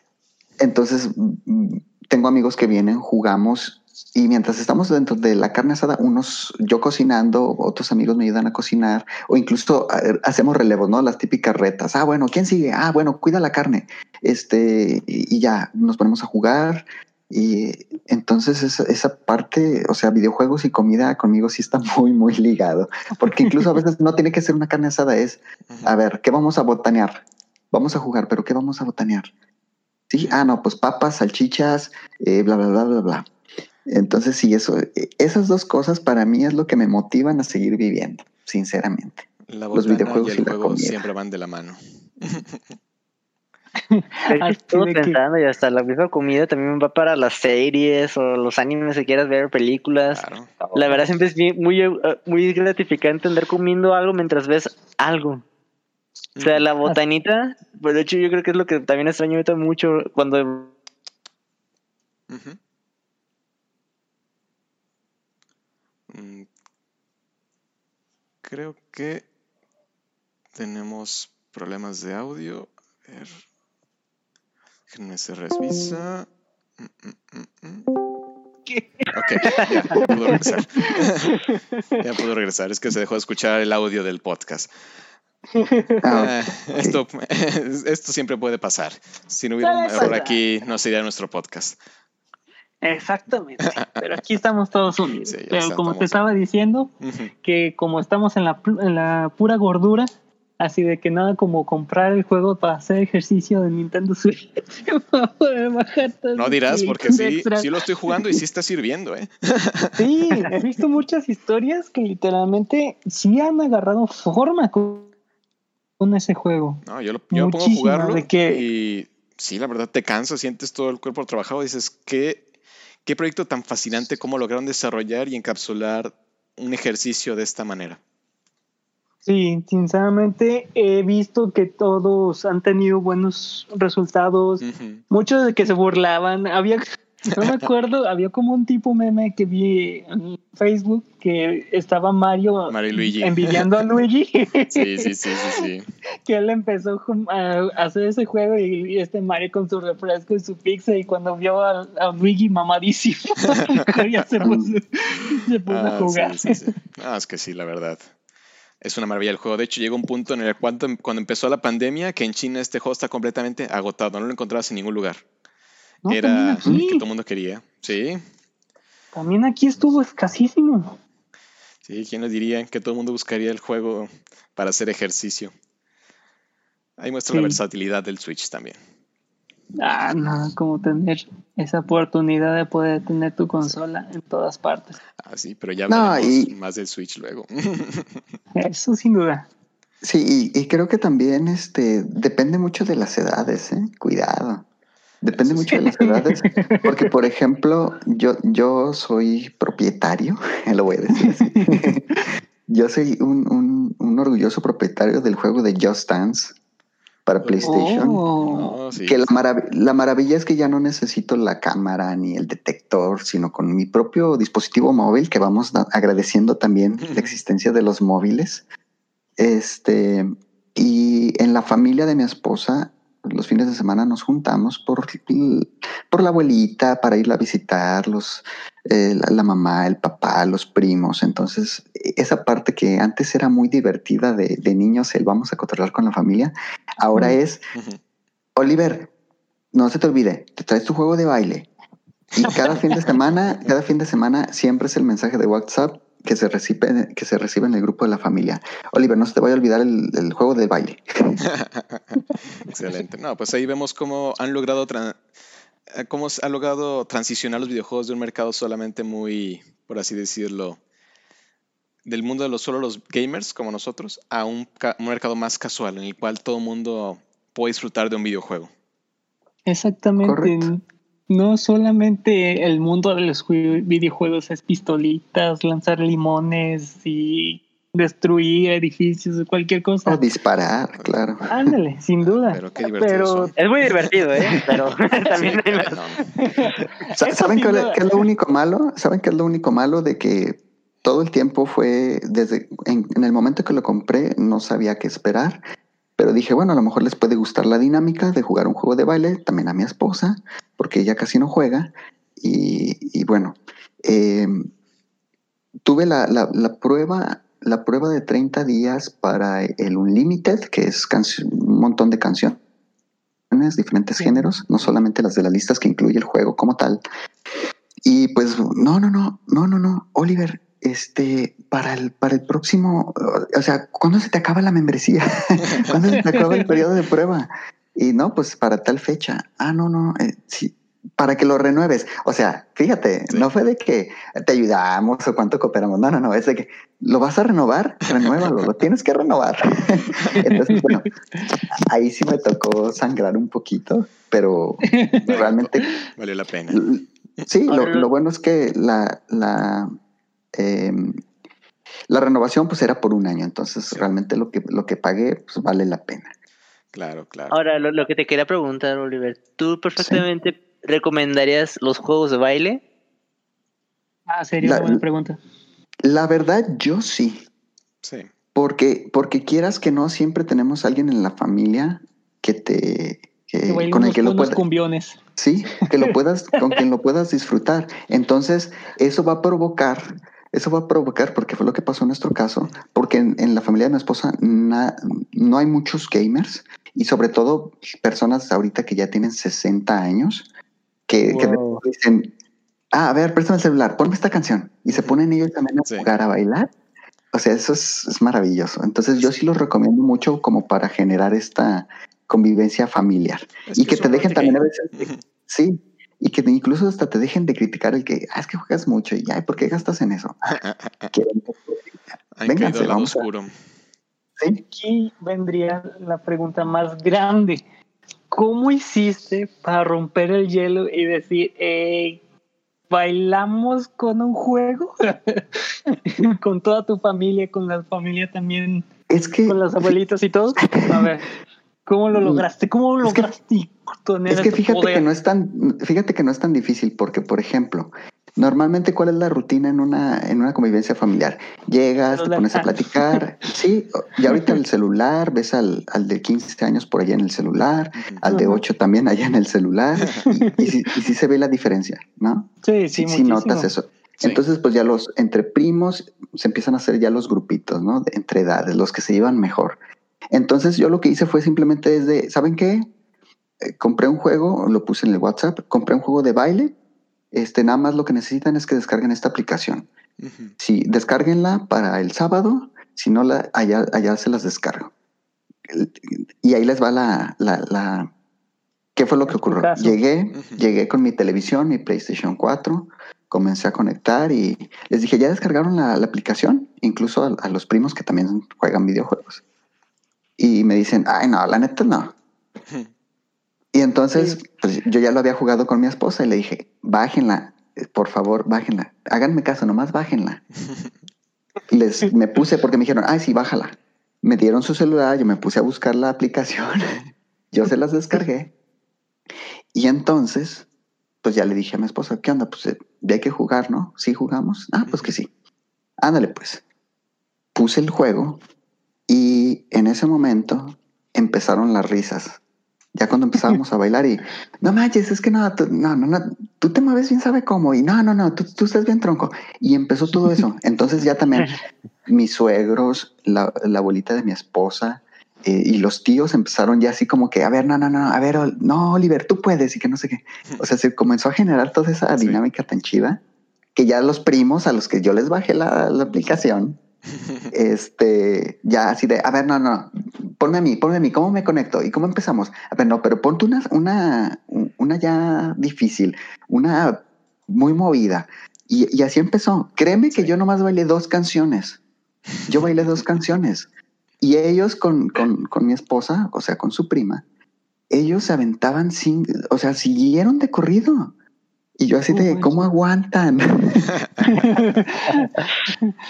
Entonces, mm, tengo amigos que vienen, jugamos y mientras estamos dentro de la carne asada, unos, yo cocinando, otros amigos me ayudan a cocinar o incluso hacemos relevos, ¿no? Las típicas retas. Ah, bueno, ¿quién sigue? Ah, bueno, cuida la carne. Este, y, ya nos ponemos a jugar. Y entonces esa, esa parte, o sea, videojuegos y comida conmigo sí está muy, muy ligado. Porque incluso a veces no tiene que ser una carne asada, es, a ver, ¿qué vamos a botanear? Vamos a jugar, pero ¿qué vamos a botanear? Sí, ah, no, pues papas, salchichas, eh, bla, bla, bla, bla, bla. Entonces, sí, eso, eh, esas dos cosas para mí es lo que me motivan a seguir viviendo, sinceramente. La Los videojuegos y la juego comida. siempre van de la mano. Que estuve que- pensando y hasta la misma comida también va para las series o los animes si quieras ver películas. Claro. La verdad siempre es muy, eh, muy gratificante andar comiendo algo mientras ves algo. O sea, la botanita, pues de hecho yo creo que es lo que también extraño ahorita mucho cuando. Mm, Creo que tenemos problemas de audio. A ver. Déjenme se revisa. Mm, mm, mm, mm. Ok, ya pudo regresar. ya pudo regresar. Es que se dejó de escuchar el audio del podcast. Ah, Ah, esto, esto siempre puede pasar. Si no hubiera un error aquí, no sería nuestro podcast. Exactamente. Pero aquí estamos todos unidos. Sí, Pero como te estaba diciendo, que como estamos en la, en la pura gordura, así de que nada como comprar el juego para hacer ejercicio de Nintendo Switch para poder bajar No dirás, porque sí, sí lo estoy jugando y sí está sirviendo, ¿eh? Sí, he visto muchas historias que literalmente sí han agarrado forma con, con ese juego. No, yo, lo, yo pongo a jugarlo de que- y sí, la verdad te cansas, sientes todo el cuerpo trabajado, dices, ¿qué, qué proyecto tan fascinante, cómo lograron desarrollar y encapsular un ejercicio de esta manera. Sí, sinceramente he visto que todos han tenido buenos resultados. Muchos de que se burlaban. Había no me acuerdo, había como un tipo meme que vi en Facebook que estaba Mario, envidiando a Luigi. Sí, sí, sí, sí, Que él empezó a hacer ese juego y, este Mario con su refresco y su pizza y cuando vio a, Luigi mamadísimo, ya se puso, a ah, jugar. Sí, sí, ah, es que sí, la verdad. Es una maravilla el juego. De hecho, llegó un punto en el cual cuando empezó la pandemia que en China este juego está completamente agotado. No lo encontrabas en ningún lugar. Era que todo el mundo quería. Sí. También aquí estuvo escasísimo. Sí, ¿quién nos diría que todo el mundo buscaría el juego para hacer ejercicio? Ahí muestra la versatilidad del Switch también. Ah, no, como tener esa oportunidad de poder tener tu consola en todas partes. Ah, sí, pero ya no, más del Switch luego. Eso sin duda. Sí, y, y, creo que también este depende mucho de las edades, ¿eh? Cuidado. Depende mucho de las edades, porque por ejemplo, yo, yo soy propietario, lo voy a decir así. yo soy un, un, orgulloso propietario del juego de Just Dance para PlayStation. Oh. que la, la, maravilla es que ya no necesito la cámara ni el detector, sino con mi propio dispositivo móvil, que vamos agradeciendo también la existencia de los móviles. Este, y en la familia de mi esposa los fines de semana nos juntamos por, por la abuelita para irla a visitar, los, eh, la, mamá, el papá, los primos. Entonces, esa parte que antes era muy divertida de, niños, el vamos a controlar con la familia, ahora es, Oliver, no se te olvide, te traes tu juego de baile. Y cada fin de semana, cada fin de semana siempre es el mensaje de WhatsApp que se recibe, que se recibe en el grupo de la familia. Oliver, no se te vaya a olvidar el, juego del baile. Excelente. No, pues ahí vemos cómo han logrado eh, cómo ha logrado transicionar los videojuegos de un mercado solamente muy, por así decirlo, del mundo de los solo los gamers como nosotros, a un, un mercado más casual en el cual todo el mundo puede disfrutar de un videojuego. Exactamente no solamente el mundo de los videojuegos es pistolitas, lanzar limones y destruir edificios o cualquier cosa. O disparar, claro. Ándale, sin duda. Pero qué divertido. Es muy divertido, ¿eh? Pero también ¿Saben qué, es lo único malo? ¿Saben qué es lo único malo de que todo el tiempo fue desde en, en el momento que lo compré no sabía qué esperar pero dije, bueno, a lo mejor les puede gustar la dinámica de jugar un juego de baile, también a mi esposa, porque ella casi no juega. Y, bueno, eh, tuve la, prueba la prueba de 30 días para el Unlimited, que es un montón de canciones, diferentes géneros, no solamente las de las listas que incluye el juego como tal. Y pues, no, no, no, no, no, no, Oliver, este, para el, para el próximo, o sea, ¿cuándo se te acaba la membresía? ¿Cuándo se te acaba el periodo de prueba? Y no, pues para tal fecha. Ah, no, no, eh, sí, para que lo renueves. O sea, fíjate, no fue de que te ayudamos o cuánto cooperamos. No, no, no, es de que lo vas a renovar, renuévalo, lo tienes que renovar. Entonces, bueno, ahí sí me tocó sangrar un poquito, pero realmente valió la pena. Sí, lo, lo bueno es que la, la Em, la renovación pues era por un año, entonces realmente lo que, lo que pagué pues vale la pena. Claro, claro. Ahora, lo, que te quería preguntar, Oliver, ¿tú perfectamente recomendarías los juegos de baile? Ah, sería una buena pregunta. La verdad, yo sí. Sí. Porque, porque quieras que no, siempre tenemos alguien en la familia que te con el que lo puedas cumbiones. Sí, que lo puedas con quien lo puedas disfrutar. Entonces, eso va a provocar eso va a provocar, porque fue lo que pasó en nuestro caso, porque en, la familia de mi esposa no hay muchos gamers y sobre todo personas ahorita que ya tienen 60 años que, dicen, ah, a ver, préstame el celular, ponme esta canción. Y se ponen ellos también a jugar, a bailar. O sea, eso es, maravilloso. Entonces yo sí los recomiendo mucho como para generar esta convivencia familiar. y que, te dejen también a veces, sí, y que incluso hasta te dejen de criticar el que, ah, es que juegas mucho y, ay, ¿por qué gastas en eso? Vénganse, vamos oscuro. ¿Sí? Aquí vendría la pregunta más grande. ¿cómo hiciste para romper el hielo y decir, eh, bailamos con un juego? con toda tu familia, con la familia también, Es que, con las abuelitas y todo. A ver, ¿cómo lo lograste? ¿Cómo Es que- lograste tener es que fíjate poder? que no es tan, fíjate que no es tan difícil porque, por ejemplo, normalmente cuál es la rutina en una, en una convivencia familiar. Llegas, te pones a platicar, sí, y ahorita el celular, ves al, al de 15 años por allá en el celular, al de Ajá. 8 también allá en el celular, y, y, sí, y sí se ve la diferencia, ¿no? Sí, sí, Sí, sí notas eso. Sí. Entonces, pues ya los, entre primos, se empiezan a hacer ya los grupitos, ¿no? De- entre edades, los que se llevan mejor. Entonces, yo lo que hice fue simplemente desde, ¿saben qué? Eh, compré un juego, lo puse en el WhatsApp, compré un juego de baile. Este, nada más lo que necesitan es que descarguen esta aplicación. Si descarguenla para el sábado, si no, la, allá, allá se las descargo. Y ahí les va la, la, la- ¿Qué fue lo que ocurrió? Llegué, llegué con mi televisión, mi PlayStation 4, comencé a conectar y les dije, ¿ya descargaron la, la aplicación? Incluso a, a los primos que también juegan videojuegos. Y me dicen, ay, no, la neta no. Y entonces, pues yo ya lo había jugado con mi esposa y le dije, bájenla, eh, por favor, bájenla. Háganme caso, nomás bájenla. Les, me puse porque me dijeron, ay, sí, bájala. Me dieron su celular, yo me puse a buscar la aplicación, yo se las descargué. Y entonces, pues ya le dije a mi esposa, ¿qué onda? Pues eh, ya hay que jugar, ¿no? Sí jugamos. Ah, pues que sí. Ándale, pues. Puse el juego y en ese momento empezaron las risas. Ya cuando empezábamos a bailar y, no manches, es que no, tú, no, no, no, tú te mueves bien, sabe cómo, y no, no, no, tú, tú estás bien tronco. Y empezó todo eso. Entonces ya también mis suegros, la, la abuelita de mi esposa eh, y los tíos empezaron ya así como que, a ver, no, no, no, a ver, no, Oliver, tú puedes y que no sé qué. O sea, se comenzó a generar toda esa Sí. dinámica tan chida que ya los primos a los que yo les bajé la, la aplicación, este, ya así de, a ver, no, no, ponme a mí, ponme a mí, ¿cómo me conecto? ¿Y cómo empezamos? A ver, no, pero ponte una, una, una ya difícil, una muy movida. Y, y así empezó. Créeme que Sí. yo nomás bailé dos canciones. Yo bailé dos canciones. Y ellos con, con, con mi esposa, o sea, con su prima, ellos se aventaban sin, o sea, siguieron de corrido. Y yo así de. ¿cómo aguantan?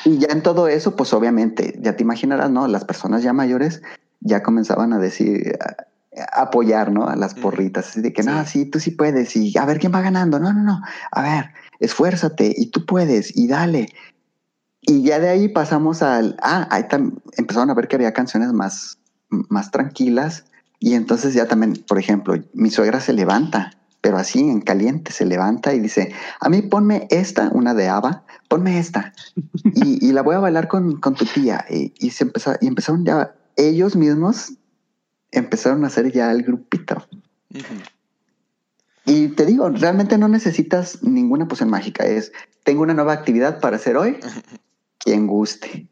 y ya en todo eso, pues obviamente, ya te imaginarás, ¿no? Las personas ya mayores ya comenzaban a decir, a, apoyar, ¿no? A las porritas, así de que, Sí. no, sí, tú sí puedes, y a ver quién va ganando, no, no, no, a ver, esfuérzate, y tú puedes, y dale. Y ya de ahí pasamos al, ah, ahí empezaron a ver que había canciones más, más tranquilas, y entonces ya también, por ejemplo, mi suegra se levanta, pero así en caliente se levanta y dice, a mí ponme esta, una de Ava, ponme esta, y, y la voy a bailar con, con tu tía. Y, y se empezó, y empezaron ya, ellos mismos empezaron a hacer ya el grupito. Y te digo, realmente no necesitas ninguna poción mágica, es, tengo una nueva actividad para hacer hoy, quien guste.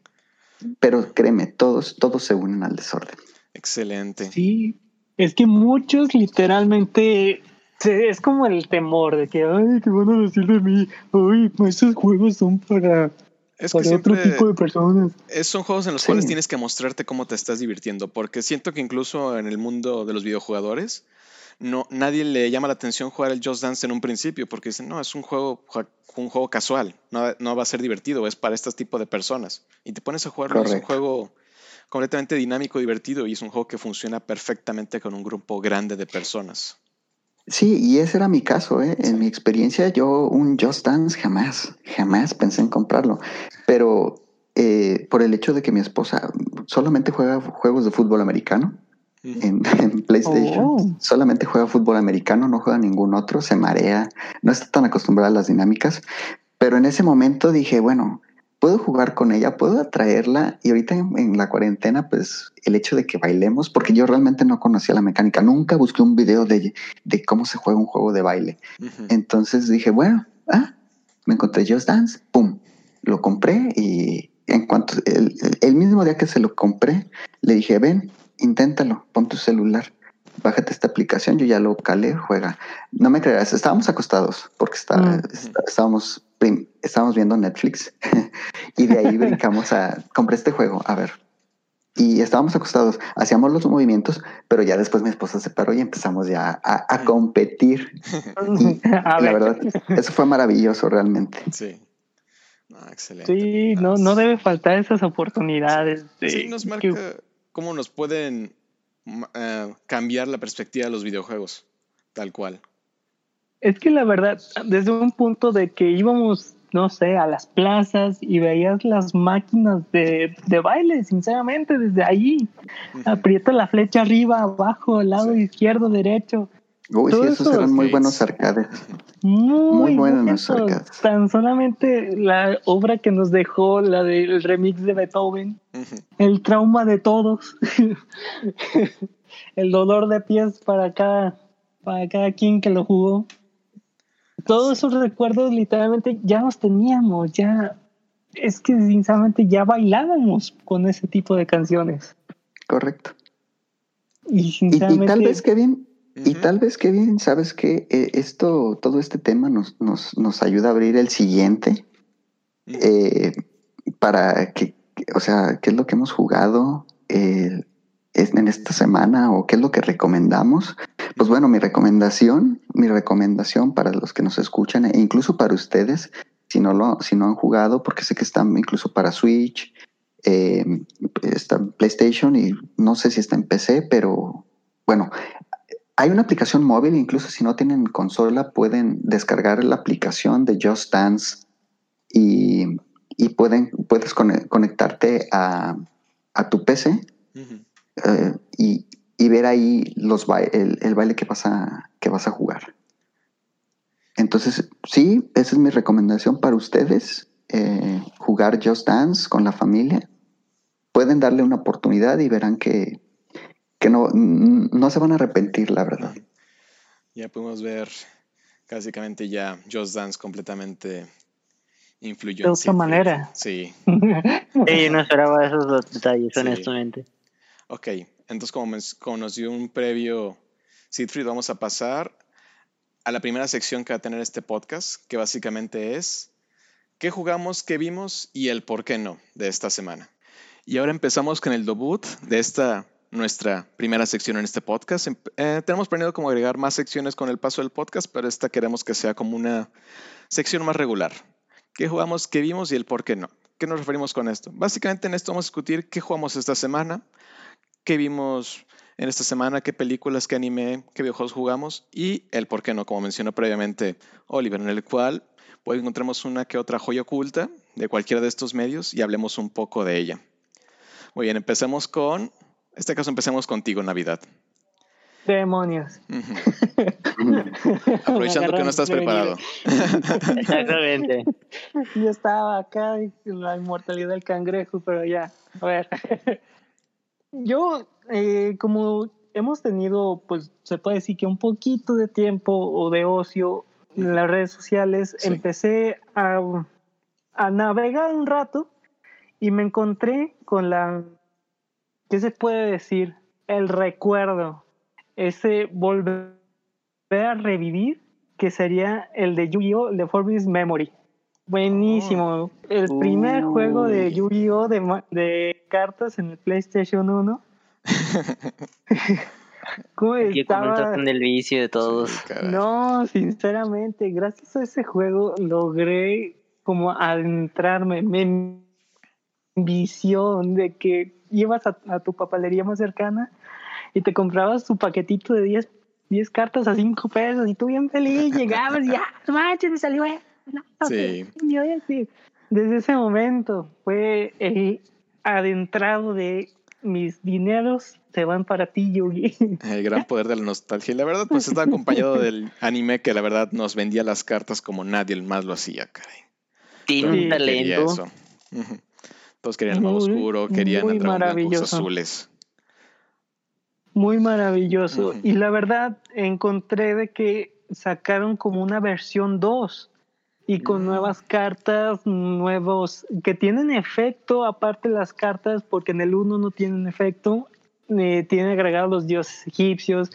Pero créeme, todos, todos se unen al desorden. Excelente. Sí, es que muchos literalmente se- es como el temor de que, ay, ¿qué van a decir de mí? Ay, esos juegos son para, Es que para otro tipo de personas. es- son juegos en los Sí. cuales tienes que mostrarte cómo te estás divirtiendo, porque siento que incluso en el mundo de los videojugadores, no, nadie le llama la atención jugar el Just Dance en un principio, porque dicen, no, es un juego, un juego casual, no, no va a ser divertido, es para este tipo de personas. Y te pones a jugarlo, es un juego completamente dinámico, divertido, y es un juego que funciona perfectamente con un grupo grande de personas. Sí, y ese era mi caso, ¿eh? En mi experiencia, yo un Just Dance jamás, jamás pensé en comprarlo. Pero eh, por el hecho de que mi esposa solamente juega juegos de fútbol americano en PlayStation, Oh. solamente juega fútbol americano, no juega ningún otro, se marea, no está tan acostumbrada a las dinámicas. Pero en ese momento dije, bueno, puedo jugar con ella, puedo atraerla y ahorita en, en la cuarentena, pues el hecho de que bailemos, porque yo realmente no conocía la mecánica, nunca busqué un video de, de cómo se juega un juego de baile. Entonces dije, bueno, ah, me encontré Just Dance, pum, lo compré y en cuanto, el, mismo día que se lo compré, le dije, ven, inténtalo, pon tu celular, bájate esta aplicación, yo ya lo calé, juega. No me creas, estábamos acostados porque está- Mm. está- estábamos, estábamos viendo Netflix y de ahí brincamos a, compré este juego, a ver. y estábamos acostados, hacíamos los movimientos, pero ya después mi esposa se paró y empezamos ya a, a competir. Y A la ver. verdad, eso fue maravilloso realmente. Sí. Ah, excelente. Sí, no, no debe faltar esas oportunidades. De, Sí, nos marca que- cómo nos pueden eh, cambiar la perspectiva de los videojuegos, tal cual. Es que la verdad, desde un punto de que íbamos, no sé, a las plazas y veías las máquinas de, de baile, sinceramente, desde ahí. Ujú. Aprieta la flecha arriba, abajo, lado Sí. izquierdo, derecho. Uy, sí, esos eso, eran muy buenos arcades. Muy, Muy buenos. arcades. Tan solamente la obra que nos dejó, la del remix de Beethoven, el trauma de todos, el dolor de pies para cada, para cada quien que lo jugó. Todos esos recuerdos literalmente ya los teníamos, ya es que sinceramente ya bailábamos con ese tipo de canciones. Correcto. Y Y, y sinceramente tal vez, Kevin, y Ujú. tal vez, Kevin, sabes que esto, todo este tema nos, nos, nos ayuda a abrir el siguiente eh, para que, que- o sea, qué es lo que hemos jugado eh, en esta semana o qué es lo que recomendamos. Pues bueno, mi recomendación, mi recomendación para los que nos escuchan e incluso para ustedes, si no lo, si no han jugado, porque sé que están incluso para Switch, eh, está PlayStation y no sé si está en PC, pero bueno, hay una aplicación móvil, incluso si no tienen consola, pueden descargar la aplicación de Just Dance y, y pueden, puedes cone- conectarte a, a tu PC Ujú. Eh, y, y ver ahí los ba- el, el baile que vas, a, que vas a jugar. Entonces, sí, esa es mi recomendación para ustedes, eh, jugar Just Dance con la familia. Pueden darle una oportunidad y verán que, que no, no se van a arrepentir, la verdad. Ya pudimos ver básicamente ya Just Dance completamente influyó De otra manera. Sí, Sí, no esperaba esos detalles, Sí. honestamente. Ok. Entonces, como, como nos dio un previo Siegfried, vamos a pasar a la primera sección que va a tener este podcast, que básicamente es qué jugamos, qué vimos y el por qué no de esta semana. Y ahora empezamos con el debut de esta nuestra primera sección en este podcast. Em- eh, tenemos planeado como agregar más secciones con el paso del podcast, pero esta queremos que sea como una sección más regular. ¿Qué jugamos, qué vimos y el por qué no? ¿Qué nos referimos con esto? Básicamente en esto vamos a discutir qué jugamos esta semana, qué vimos en esta semana, qué películas, qué anime, qué videojuegos jugamos y el por qué no, como mencionó previamente Oliver, en el cual pues encontremos una que otra joya oculta de cualquiera de estos medios y hablemos un poco de ella. Muy bien, empecemos con, en este caso empecemos contigo, Navidad. Demonios. Aprovechando que no estás preparado. Exactamente. Yo estaba acá en la inmortalidad del cangrejo, pero ya, a ver. Yo, eh, como hemos tenido, pues se puede decir que un poquito de tiempo o de ocio en las redes sociales, Sí. empecé a, a navegar un rato y me encontré con la, ¿qué se puede decir? El recuerdo, ese volver a revivir, que sería el de Yu-Gi-Oh! The Forbidden Memory. Buenísimo. El primer juego de. Yu-Gi-Oh! De, ma- de cartas en el PlayStation 1. ¿Cómo Y estaba? del vicio de todos. No, sinceramente, gracias a ese juego logré como adentrarme, me visión de que ibas a, a tu papelería más cercana y te comprabas tu paquetito de 10, 10 cartas a 5 pesos y tú bien feliz llegabas y ya, no manches, me salió esto, no, Sí. ok, yo voy a decir. Desde ese momento fue el adentrado de mis dineros se van para ti, Yugi. El gran poder de la nostalgia. Y la verdad, pues está acompañado del anime que la verdad nos vendía las cartas como nadie más lo hacía, caray. Tiene el talento. eso. Todos querían el mago Muy, oscuro, querían muy el dragón azules. Muy maravilloso. Y la verdad, encontré de que sacaron como una versión 2 y con Mm. nuevas cartas, nuevos, que tienen efecto, aparte las cartas, porque en el 1 no tienen efecto, eh, tienen agregados los dioses egipcios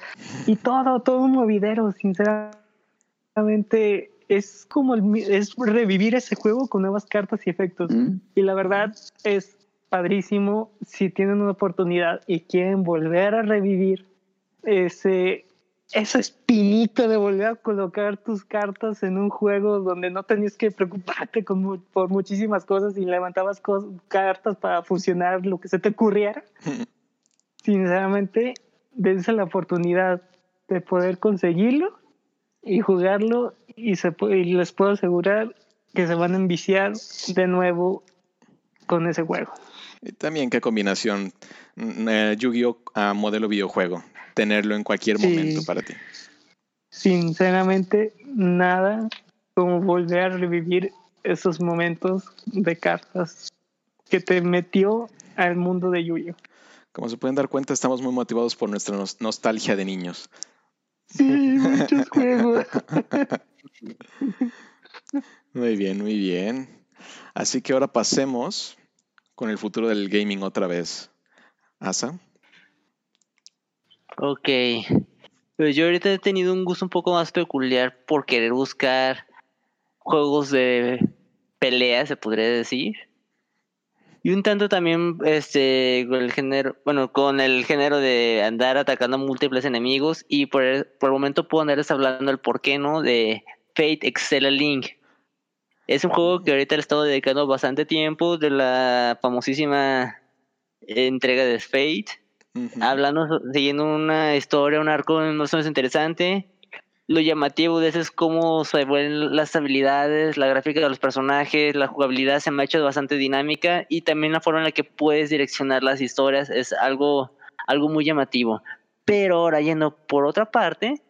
y todo, todo un movidero, sinceramente. Es como el es revivir ese juego con nuevas cartas y efectos. Mm. Y la verdad es padrísimo si tienen una oportunidad y quieren volver a revivir ese, esa espinita de volver a colocar tus cartas en un juego donde no tenías que preocuparte con por muchísimas cosas y levantabas cartas para fusionar lo que se te ocurriera. Sinceramente, dense la oportunidad de poder conseguirlo y jugarlo y, se, y les puedo asegurar que se van a enviciar de nuevo con ese juego. También qué combinación eh, Yu-Gi-Oh a modelo videojuego, tenerlo en cualquier momento para ti. Sinceramente, nada como volver a revivir esos momentos de cartas que te metió al mundo de Yu-Gi-Oh. Como se pueden dar cuenta, estamos muy motivados por nuestra nostalgia de niños. Sí, muchos juegos. muy bien, muy bien. Así que ahora pasemos con el futuro del gaming otra vez. Asa. Ok. Pues yo ahorita he tenido un gusto un poco más peculiar por querer buscar juegos de pelea, se podría decir. Y un tanto también este con el género, bueno, con el género de andar atacando a múltiples enemigos y por el, por el momento puedo andarles hablando el por qué no de Fate Excel Link. Es un juego que ahorita le he estado dedicando bastante tiempo de la famosísima entrega de Fate. Hablando, siguiendo una historia, un arco más o menos interesante. Lo llamativo de eso es cómo se vuelven las habilidades, la gráfica de los personajes, la jugabilidad se me ha hecho bastante dinámica y también la forma en la que puedes direccionar las historias es algo, algo muy llamativo. Pero ahora yendo por otra parte,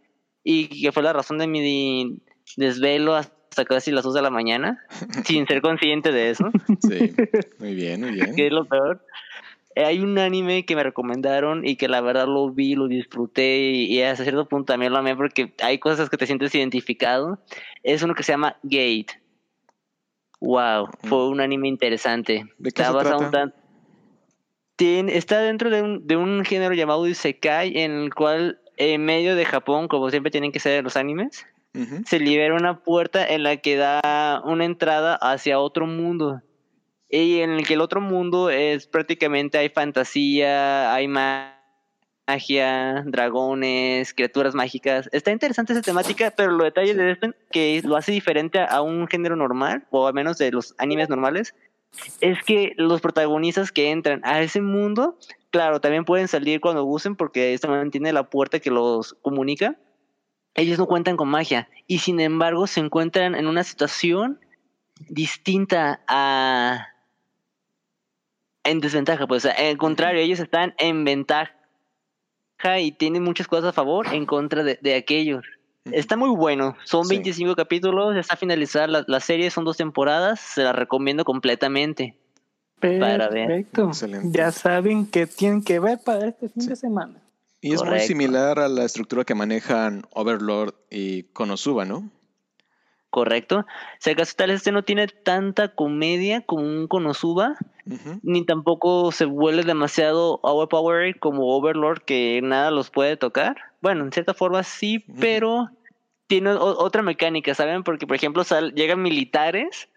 y que fue la razón de mi desvelo hasta hasta casi las 2 de la mañana, sin ser consciente de eso. Sí, muy bien, muy bien. que es lo peor. Hay un anime que me recomendaron y que la verdad lo vi, lo disfruté y, hasta cierto punto también lo amé porque hay cosas que te sientes identificado. Es uno que se llama Gate. Wow, mm. fue un anime interesante. ¿De qué se Tiene, está dentro de un, de un género llamado Isekai en el cual en medio de Japón, como siempre tienen que ser los animes, se libera una puerta en la que da una entrada hacia otro mundo. Y en el que el otro mundo es prácticamente hay fantasía, hay magia, dragones, criaturas mágicas. Está interesante esa temática, pero lo detalle de esto que lo hace diferente a un género normal, o al menos de los animes normales, es que los protagonistas que entran a ese mundo, claro, también pueden salir cuando gusten porque esto mantiene la puerta que los comunica, ellos no cuentan con magia y sin embargo se encuentran en una situación distinta a en desventaja, pues al contrario, ellos están en ventaja y tienen muchas cosas a favor en contra de, aquellos. Está muy bueno, son 25 capítulos, está finalizada la, la, serie, son dos temporadas, se la recomiendo completamente. Perfecto. Ya saben que tienen que ver para este fin de semana. Y es muy similar a la estructura que manejan Overlord y Konosuba, ¿no? Correcto. Si acaso tal este no tiene tanta comedia como un Konosuba, ni tampoco se vuelve demasiado overpowered como Overlord que nada los puede tocar. Bueno, en cierta forma sí, pero tiene otra mecánica, ¿saben? Porque, por ejemplo, llegan militares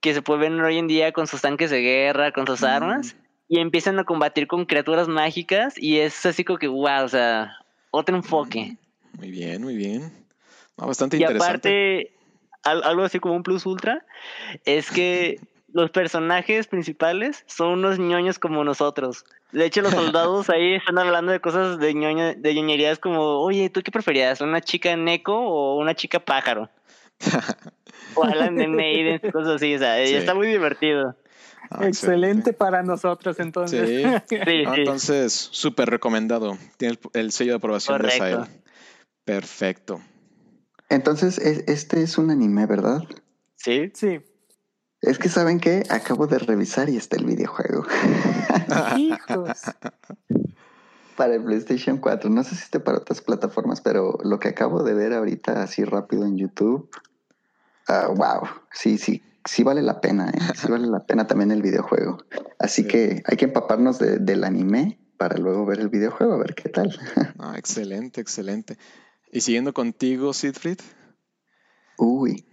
que se pueden ver hoy en día con sus tanques de guerra, con sus armas, y empiezan a combatir con criaturas mágicas y es así como que, wow, o sea, otro enfoque. Muy bien, muy bien. bastante y interesante. aparte, algo así como un plus ultra, es que los personajes principales son unos ñoños como nosotros. De hecho, los soldados ahí están hablando de cosas de, ñoño, de ñoñerías como, oye, ¿tú qué preferías? ¿Una chica neco o una chica pájaro? o hablan de Maiden, cosas así, o sea, está muy divertido. Ah, excelente. para nosotros entonces. Sí. Ah, entonces, súper recomendado. Tiene el, sello de aprobación de Sail. Perfecto. Entonces, este es un anime, ¿verdad? Sí. Sí. Es que saben que acabo de revisar y está el videojuego. Hijos. para el PlayStation 4. No sé si esté para otras plataformas, pero lo que acabo de ver ahorita así rápido en YouTube. wow. Ah, sí, sí sí vale la pena, ¿eh? sí vale la pena también el videojuego. Así que hay que empaparnos del anime para luego ver el videojuego, a ver qué tal. Ah, excelente, excelente. Y siguiendo contigo, Siegfried. Uy.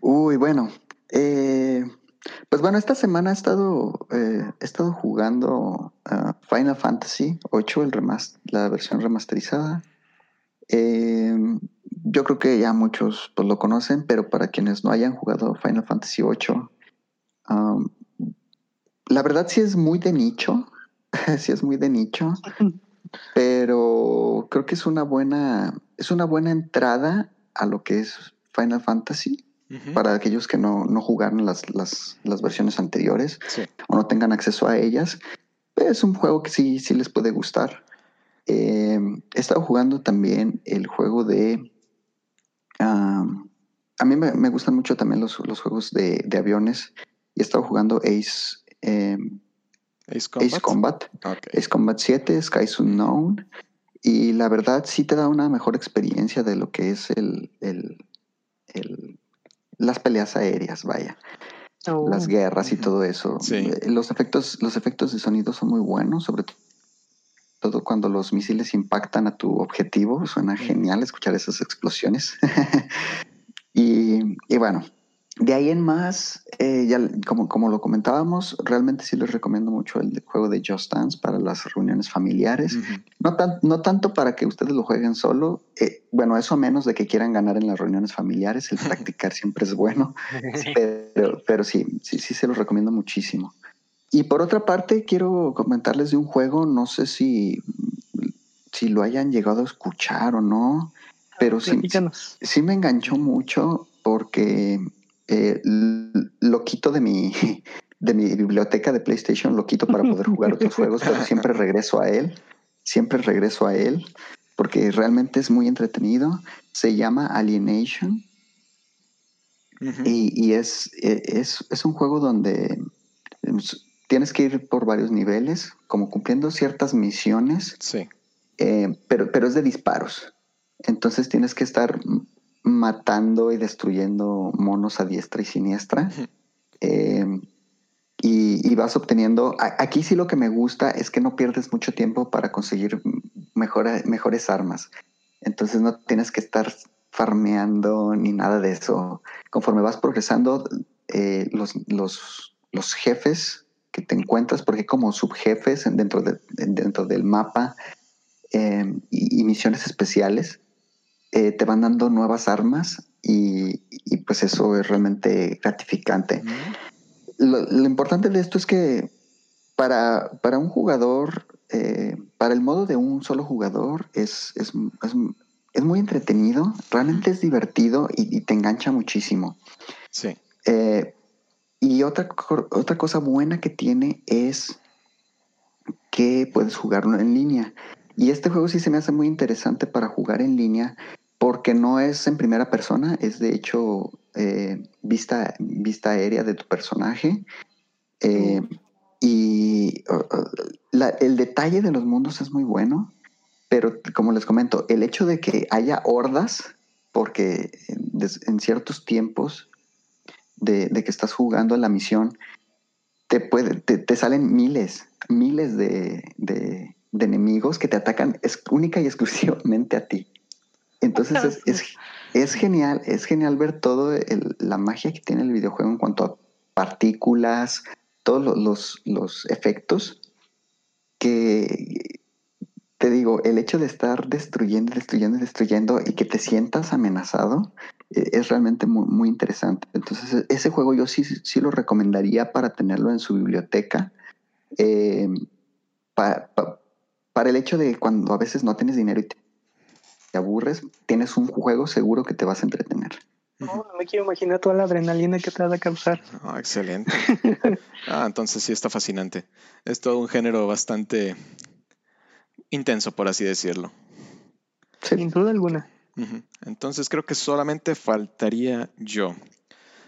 Uy, bueno. Eh, pues bueno, esta semana he estado, eh, he estado jugando uh, Final Fantasy 8, el la versión remasterizada. Eh, yo creo que ya muchos pues, lo conocen, pero para quienes no hayan jugado Final Fantasy 8, um, la verdad sí es muy de nicho, sí es muy de nicho, pero creo que es una buena, es una buena entrada a lo que es Final Fantasy para aquellos que no, no jugaron las, las, las, versiones anteriores o no tengan acceso a ellas. Es un juego que sí, sí les puede gustar. Eh, he estado jugando también el juego de... a mí me, me, gustan mucho también los, los juegos de, de, aviones y he estado jugando Ace, eh, Ace Combat, Ace Combat, okay. Ace Combat 7, Skies Unknown. Y la verdad sí te da una mejor experiencia de lo que es el, el, el las peleas aéreas, vaya. Oh. Las guerras y todo eso. Sí. Eh, Los efectos, los efectos de sonido son muy buenos, sobre todo cuando los misiles impactan a tu objetivo. Suena genial escuchar esas explosiones. y, y, bueno, de ahí en más, eh, ya como, como lo comentábamos, realmente sí les recomiendo mucho el juego de Just Dance para las reuniones familiares. Uh -huh. no, tan, no tanto para que ustedes lo jueguen solo, eh, bueno, eso a menos de que quieran ganar en las reuniones familiares, el practicar siempre es bueno, pero, pero sí, sí, sí se los recomiendo muchísimo. Y por otra parte, quiero comentarles de un juego, no sé si, si lo hayan llegado a escuchar o no, pero sí, sí, sí me enganchó mucho porque eh, lo quito de mi, de mi biblioteca de PlayStation, lo quito para poder jugar otros juegos, pero siempre regreso a él, siempre regreso a él, porque realmente es muy entretenido. Se llama Alienation Uh -huh. y, y es, es, es, un juego donde tienes que ir por varios niveles, como cumpliendo ciertas misiones, sí. eh, pero, pero es de disparos. Entonces tienes que estar matando y destruyendo monos a diestra y siniestra. Uh -huh. eh, y, y, vas obteniendo. Aquí sí lo que me gusta es que no pierdes mucho tiempo para conseguir mejor, mejores armas. Entonces no tienes que estar farmeando ni nada de eso. Conforme vas progresando, eh, los, los, los, jefes que te encuentras, porque hay como subjefes dentro, de, dentro del mapa eh, y, y, misiones especiales, eh, te van dando nuevas armas y, y, pues eso es realmente gratificante. Lo, lo, importante de esto es que para, para un jugador, eh, para el modo de un solo jugador, es, es, es, es muy entretenido, realmente es divertido y, y te engancha muchísimo. Sí. Eh, y otra, otra cosa buena que tiene es que puedes jugarlo en línea. Y este juego sí se me hace muy interesante para jugar en línea porque no es en primera persona, es de hecho eh, vista, vista aérea de tu personaje. Eh. Y uh, la, el detalle de los mundos es muy bueno, pero como les comento, el hecho de que haya hordas, porque en, en ciertos tiempos de, de, que estás jugando la misión, te, puede, te, te salen miles, miles de, de, de, enemigos que te atacan es, única y exclusivamente a ti. Entonces es, es, es, genial, es genial ver todo el, la magia que tiene el videojuego en cuanto a partículas, todos los, los efectos que te digo, el hecho de estar destruyendo, destruyendo, destruyendo y que te sientas amenazado eh, es realmente muy, muy, interesante. Entonces, ese juego yo sí, sí lo recomendaría para tenerlo en su biblioteca. Eh, pa, pa, para el hecho de cuando a veces no tienes dinero y te, te aburres, tienes un juego seguro que te vas a entretener. No, no me quiero imaginar toda la adrenalina que te va a causar. Oh, excelente. ah, entonces sí está fascinante. Es todo un género bastante intenso, por así decirlo. Sí. Sin duda alguna. Uh -huh. Entonces creo que solamente faltaría yo.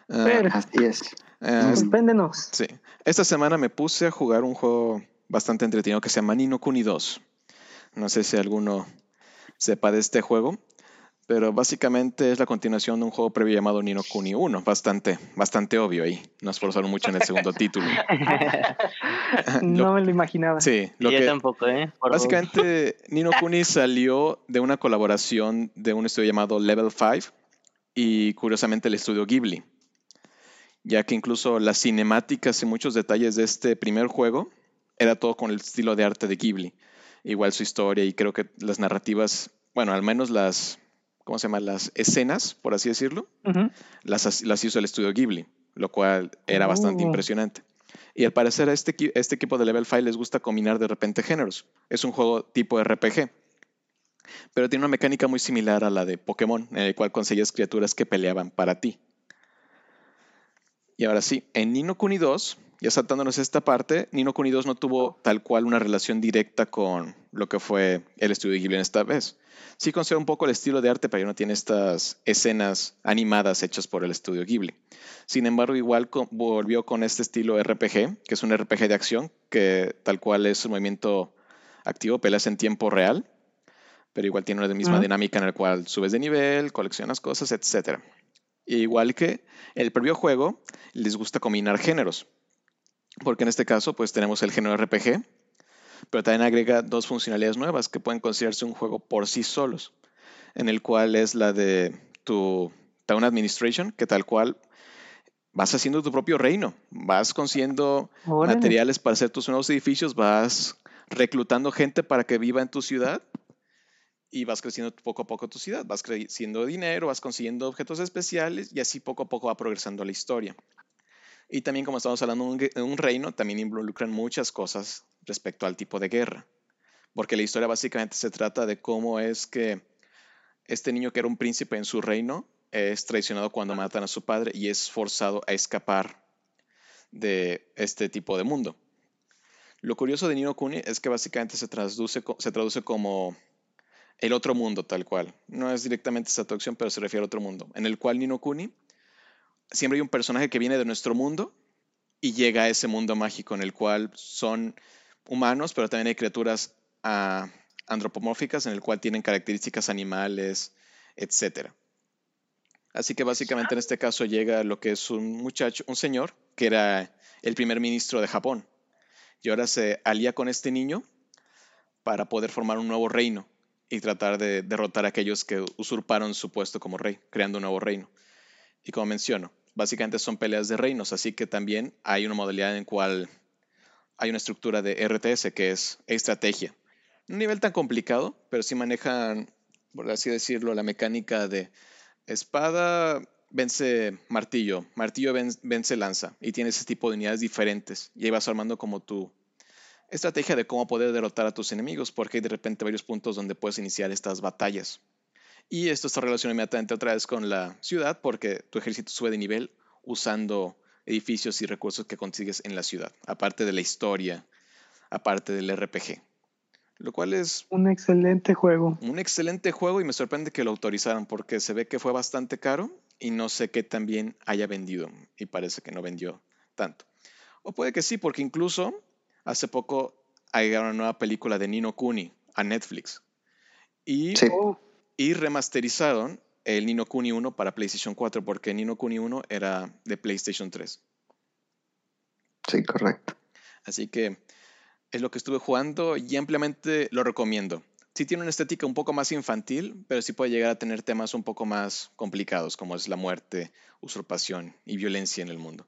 Uh, Pero, así es. Uh, Sorpréndenos. Sí. Esta semana me puse a jugar un juego bastante entretenido que se llama Nino Kuni 2. No sé si alguno sepa de este juego, pero básicamente es la continuación de un juego previo llamado Nino Kuni 1, bastante, bastante obvio ahí. No esforzaron mucho en el segundo título. no lo, me lo imaginaba. Sí, lo Yo que, tampoco, ¿eh? Por básicamente, Nino Kuni salió de una colaboración de un estudio llamado Level 5 y curiosamente el estudio Ghibli. ya que incluso las cinemáticas y muchos detalles de este primer juego era todo con el estilo de arte de Ghibli. Igual su historia y creo que las narrativas, bueno, al menos las, ¿cómo se llama? Las escenas, por así decirlo, las, las hizo el estudio Ghibli, lo cual era bastante Oh. impresionante. Y al parecer a este, este equipo de Level 5 les gusta combinar de repente géneros. Es un juego tipo RPG, pero tiene una mecánica muy similar a la de Pokémon, en el cual conseguías criaturas que peleaban para ti. Y ahora sí, en Nino Kuni 2, ya saltándonos esta parte, Nino Kuni 2 no tuvo tal cual una relación directa con lo que fue el estudio Ghibli en esta vez. Sí conserva un poco el estilo de arte, pero ya no tiene estas escenas animadas hechas por el estudio Ghibli. Sin embargo, igual volvió con este estilo RPG, que es un RPG de acción, que tal cual es un movimiento activo, peleas en tiempo real, pero igual tiene una misma dinámica en la cual subes de nivel, coleccionas cosas, etc. Igual que el previo juego, les gusta combinar géneros, porque en este caso pues tenemos el género RPG, pero también agrega dos funcionalidades nuevas que pueden considerarse un juego por sí solos, en el cual es la de tu Town Administration, que tal cual vas haciendo tu propio reino, vas consiguiendo Órale. materiales para hacer tus nuevos edificios, vas reclutando gente para que viva en tu ciudad y vas creciendo poco a poco tu ciudad, vas creciendo dinero, vas consiguiendo objetos especiales y así poco a poco va progresando la historia. Y también como estamos hablando de un, reino, también involucran muchas cosas respecto al tipo de guerra, porque la historia básicamente se trata de cómo es que este niño que era un príncipe en su reino es traicionado cuando matan a su padre y es forzado a escapar de este tipo de mundo. Lo curioso de Nino Kuni es que básicamente se traduce, se traduce como el otro mundo tal cual. No es directamente esa traducción, pero se refiere a otro mundo, en el cual Nino Kuni siempre hay un personaje que viene de nuestro mundo y llega a ese mundo mágico en el cual son humanos, pero también hay criaturas ah, antropomórficas en el cual tienen características animales, etc. Así que básicamente en este caso llega lo que es un muchacho, un señor que era el primer ministro de Japón y ahora se alía con este niño para poder formar un nuevo reino y tratar de derrotar a aquellos que usurparon su puesto como rey, creando un nuevo reino. Y como menciono, básicamente son peleas de reinos, así que también hay una modalidad en cual hay una estructura de RTS que es estrategia. Un nivel tan complicado, pero sí manejan, por así decirlo, la mecánica de espada vence martillo, martillo ven- vence lanza, y tienes ese tipo de unidades diferentes, y ahí vas armando como tu estrategia de cómo poder derrotar a tus enemigos, porque hay de repente varios puntos donde puedes iniciar estas batallas. Y esto está relacionado inmediatamente otra vez con la ciudad, porque tu ejército sube de nivel usando edificios y recursos que consigues en la ciudad, aparte de la historia, aparte del RPG. Lo cual es Un excelente juego. un excelente juego y me sorprende que lo autorizaran porque se ve que fue bastante caro y no sé qué también haya vendido y parece que no vendió tanto. O puede que sí, porque incluso hace poco agregaron una nueva película de Nino Kuni a Netflix y, Sí. Oh, y remasterizaron el Nino Kuni 1 para PlayStation 4 porque Nino Kuni 1 era de PlayStation 3. Sí, correcto. Así que es lo que estuve jugando y ampliamente lo recomiendo. Sí tiene una estética un poco más infantil, pero sí puede llegar a tener temas un poco más complicados, como es la muerte, usurpación y violencia en el mundo.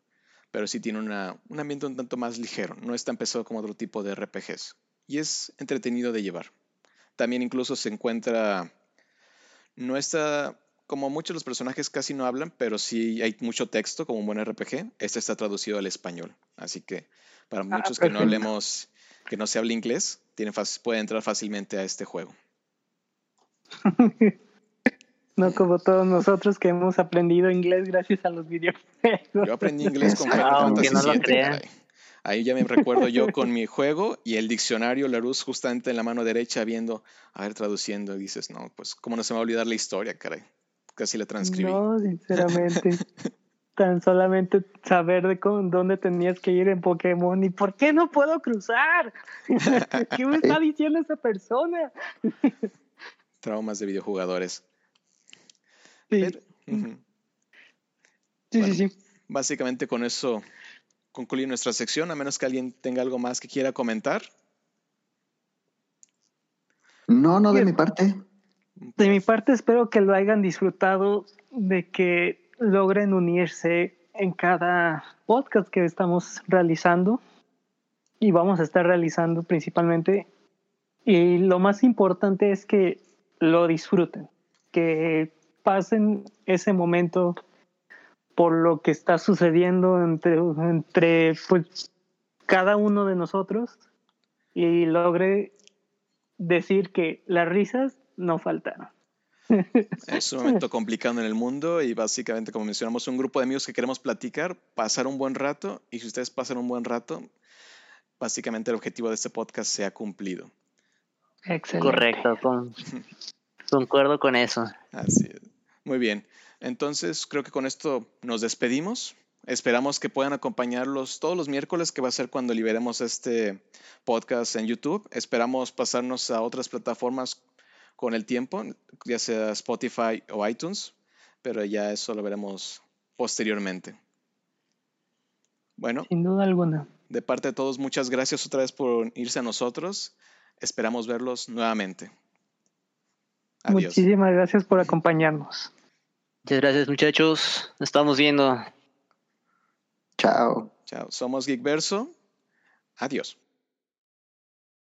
Pero sí tiene una- un ambiente un tanto más ligero, no es tan pesado como otro tipo de RPGs. Y es entretenido de llevar. También incluso se encuentra... No está... Como muchos de los personajes casi no hablan, pero sí hay mucho texto como un buen RPG. Este está traducido al español. Así que para muchos que no hablemos, que no se hable inglés, tienen fac- pueden entrar fácilmente a este juego. no como todos nosotros que hemos aprendido inglés gracias a los videojuegos. Yo aprendí inglés con Final Aunque Fantasy no lo. Ahí ya me recuerdo yo con mi juego y el diccionario Larousse justamente en la mano derecha viendo, a ver, traduciendo, y dices, no, pues, ¿cómo no se me va a olvidar la historia, caray? Casi la transcribí. No, sinceramente. Tan solamente saber de cómo, dónde tenías que ir en Pokémon y por qué no puedo cruzar. ¿Qué me está diciendo esa persona? Traumas de videojugadores. Sí, Pero, sí, bueno. sí, sí. Básicamente con eso concluye nuestra sección, a menos que alguien tenga algo más que quiera comentar. No, no de mi parte. De mi parte espero que lo hayan disfrutado, de que logren unirse en cada podcast que estamos realizando y vamos a estar realizando principalmente. Y lo más importante es que lo disfruten, que pasen ese momento por lo que está sucediendo entre, entre pues, cada uno de nosotros y logre decir que las risas no faltaron. Es un momento complicado en el mundo y básicamente, como mencionamos, un grupo de amigos que queremos platicar, pasar un buen rato y si ustedes pasan un buen rato, básicamente el objetivo de este podcast se ha cumplido. Excelente. Correcto, concuerdo con eso. Así es. Muy bien. Entonces, creo que con esto nos despedimos. Esperamos que puedan acompañarlos todos los miércoles, que va a ser cuando liberemos este podcast en YouTube. Esperamos pasarnos a otras plataformas con el tiempo, ya sea Spotify o iTunes, pero ya eso lo veremos posteriormente. Bueno. Sin duda alguna. De parte de todos, muchas gracias otra vez por irse a nosotros. Esperamos verlos nuevamente. Adiós. Muchísimas gracias por acompañarnos. Muchas gracias muchachos. Nos estamos viendo. Chao. Chao. Somos Geekverso. Adiós.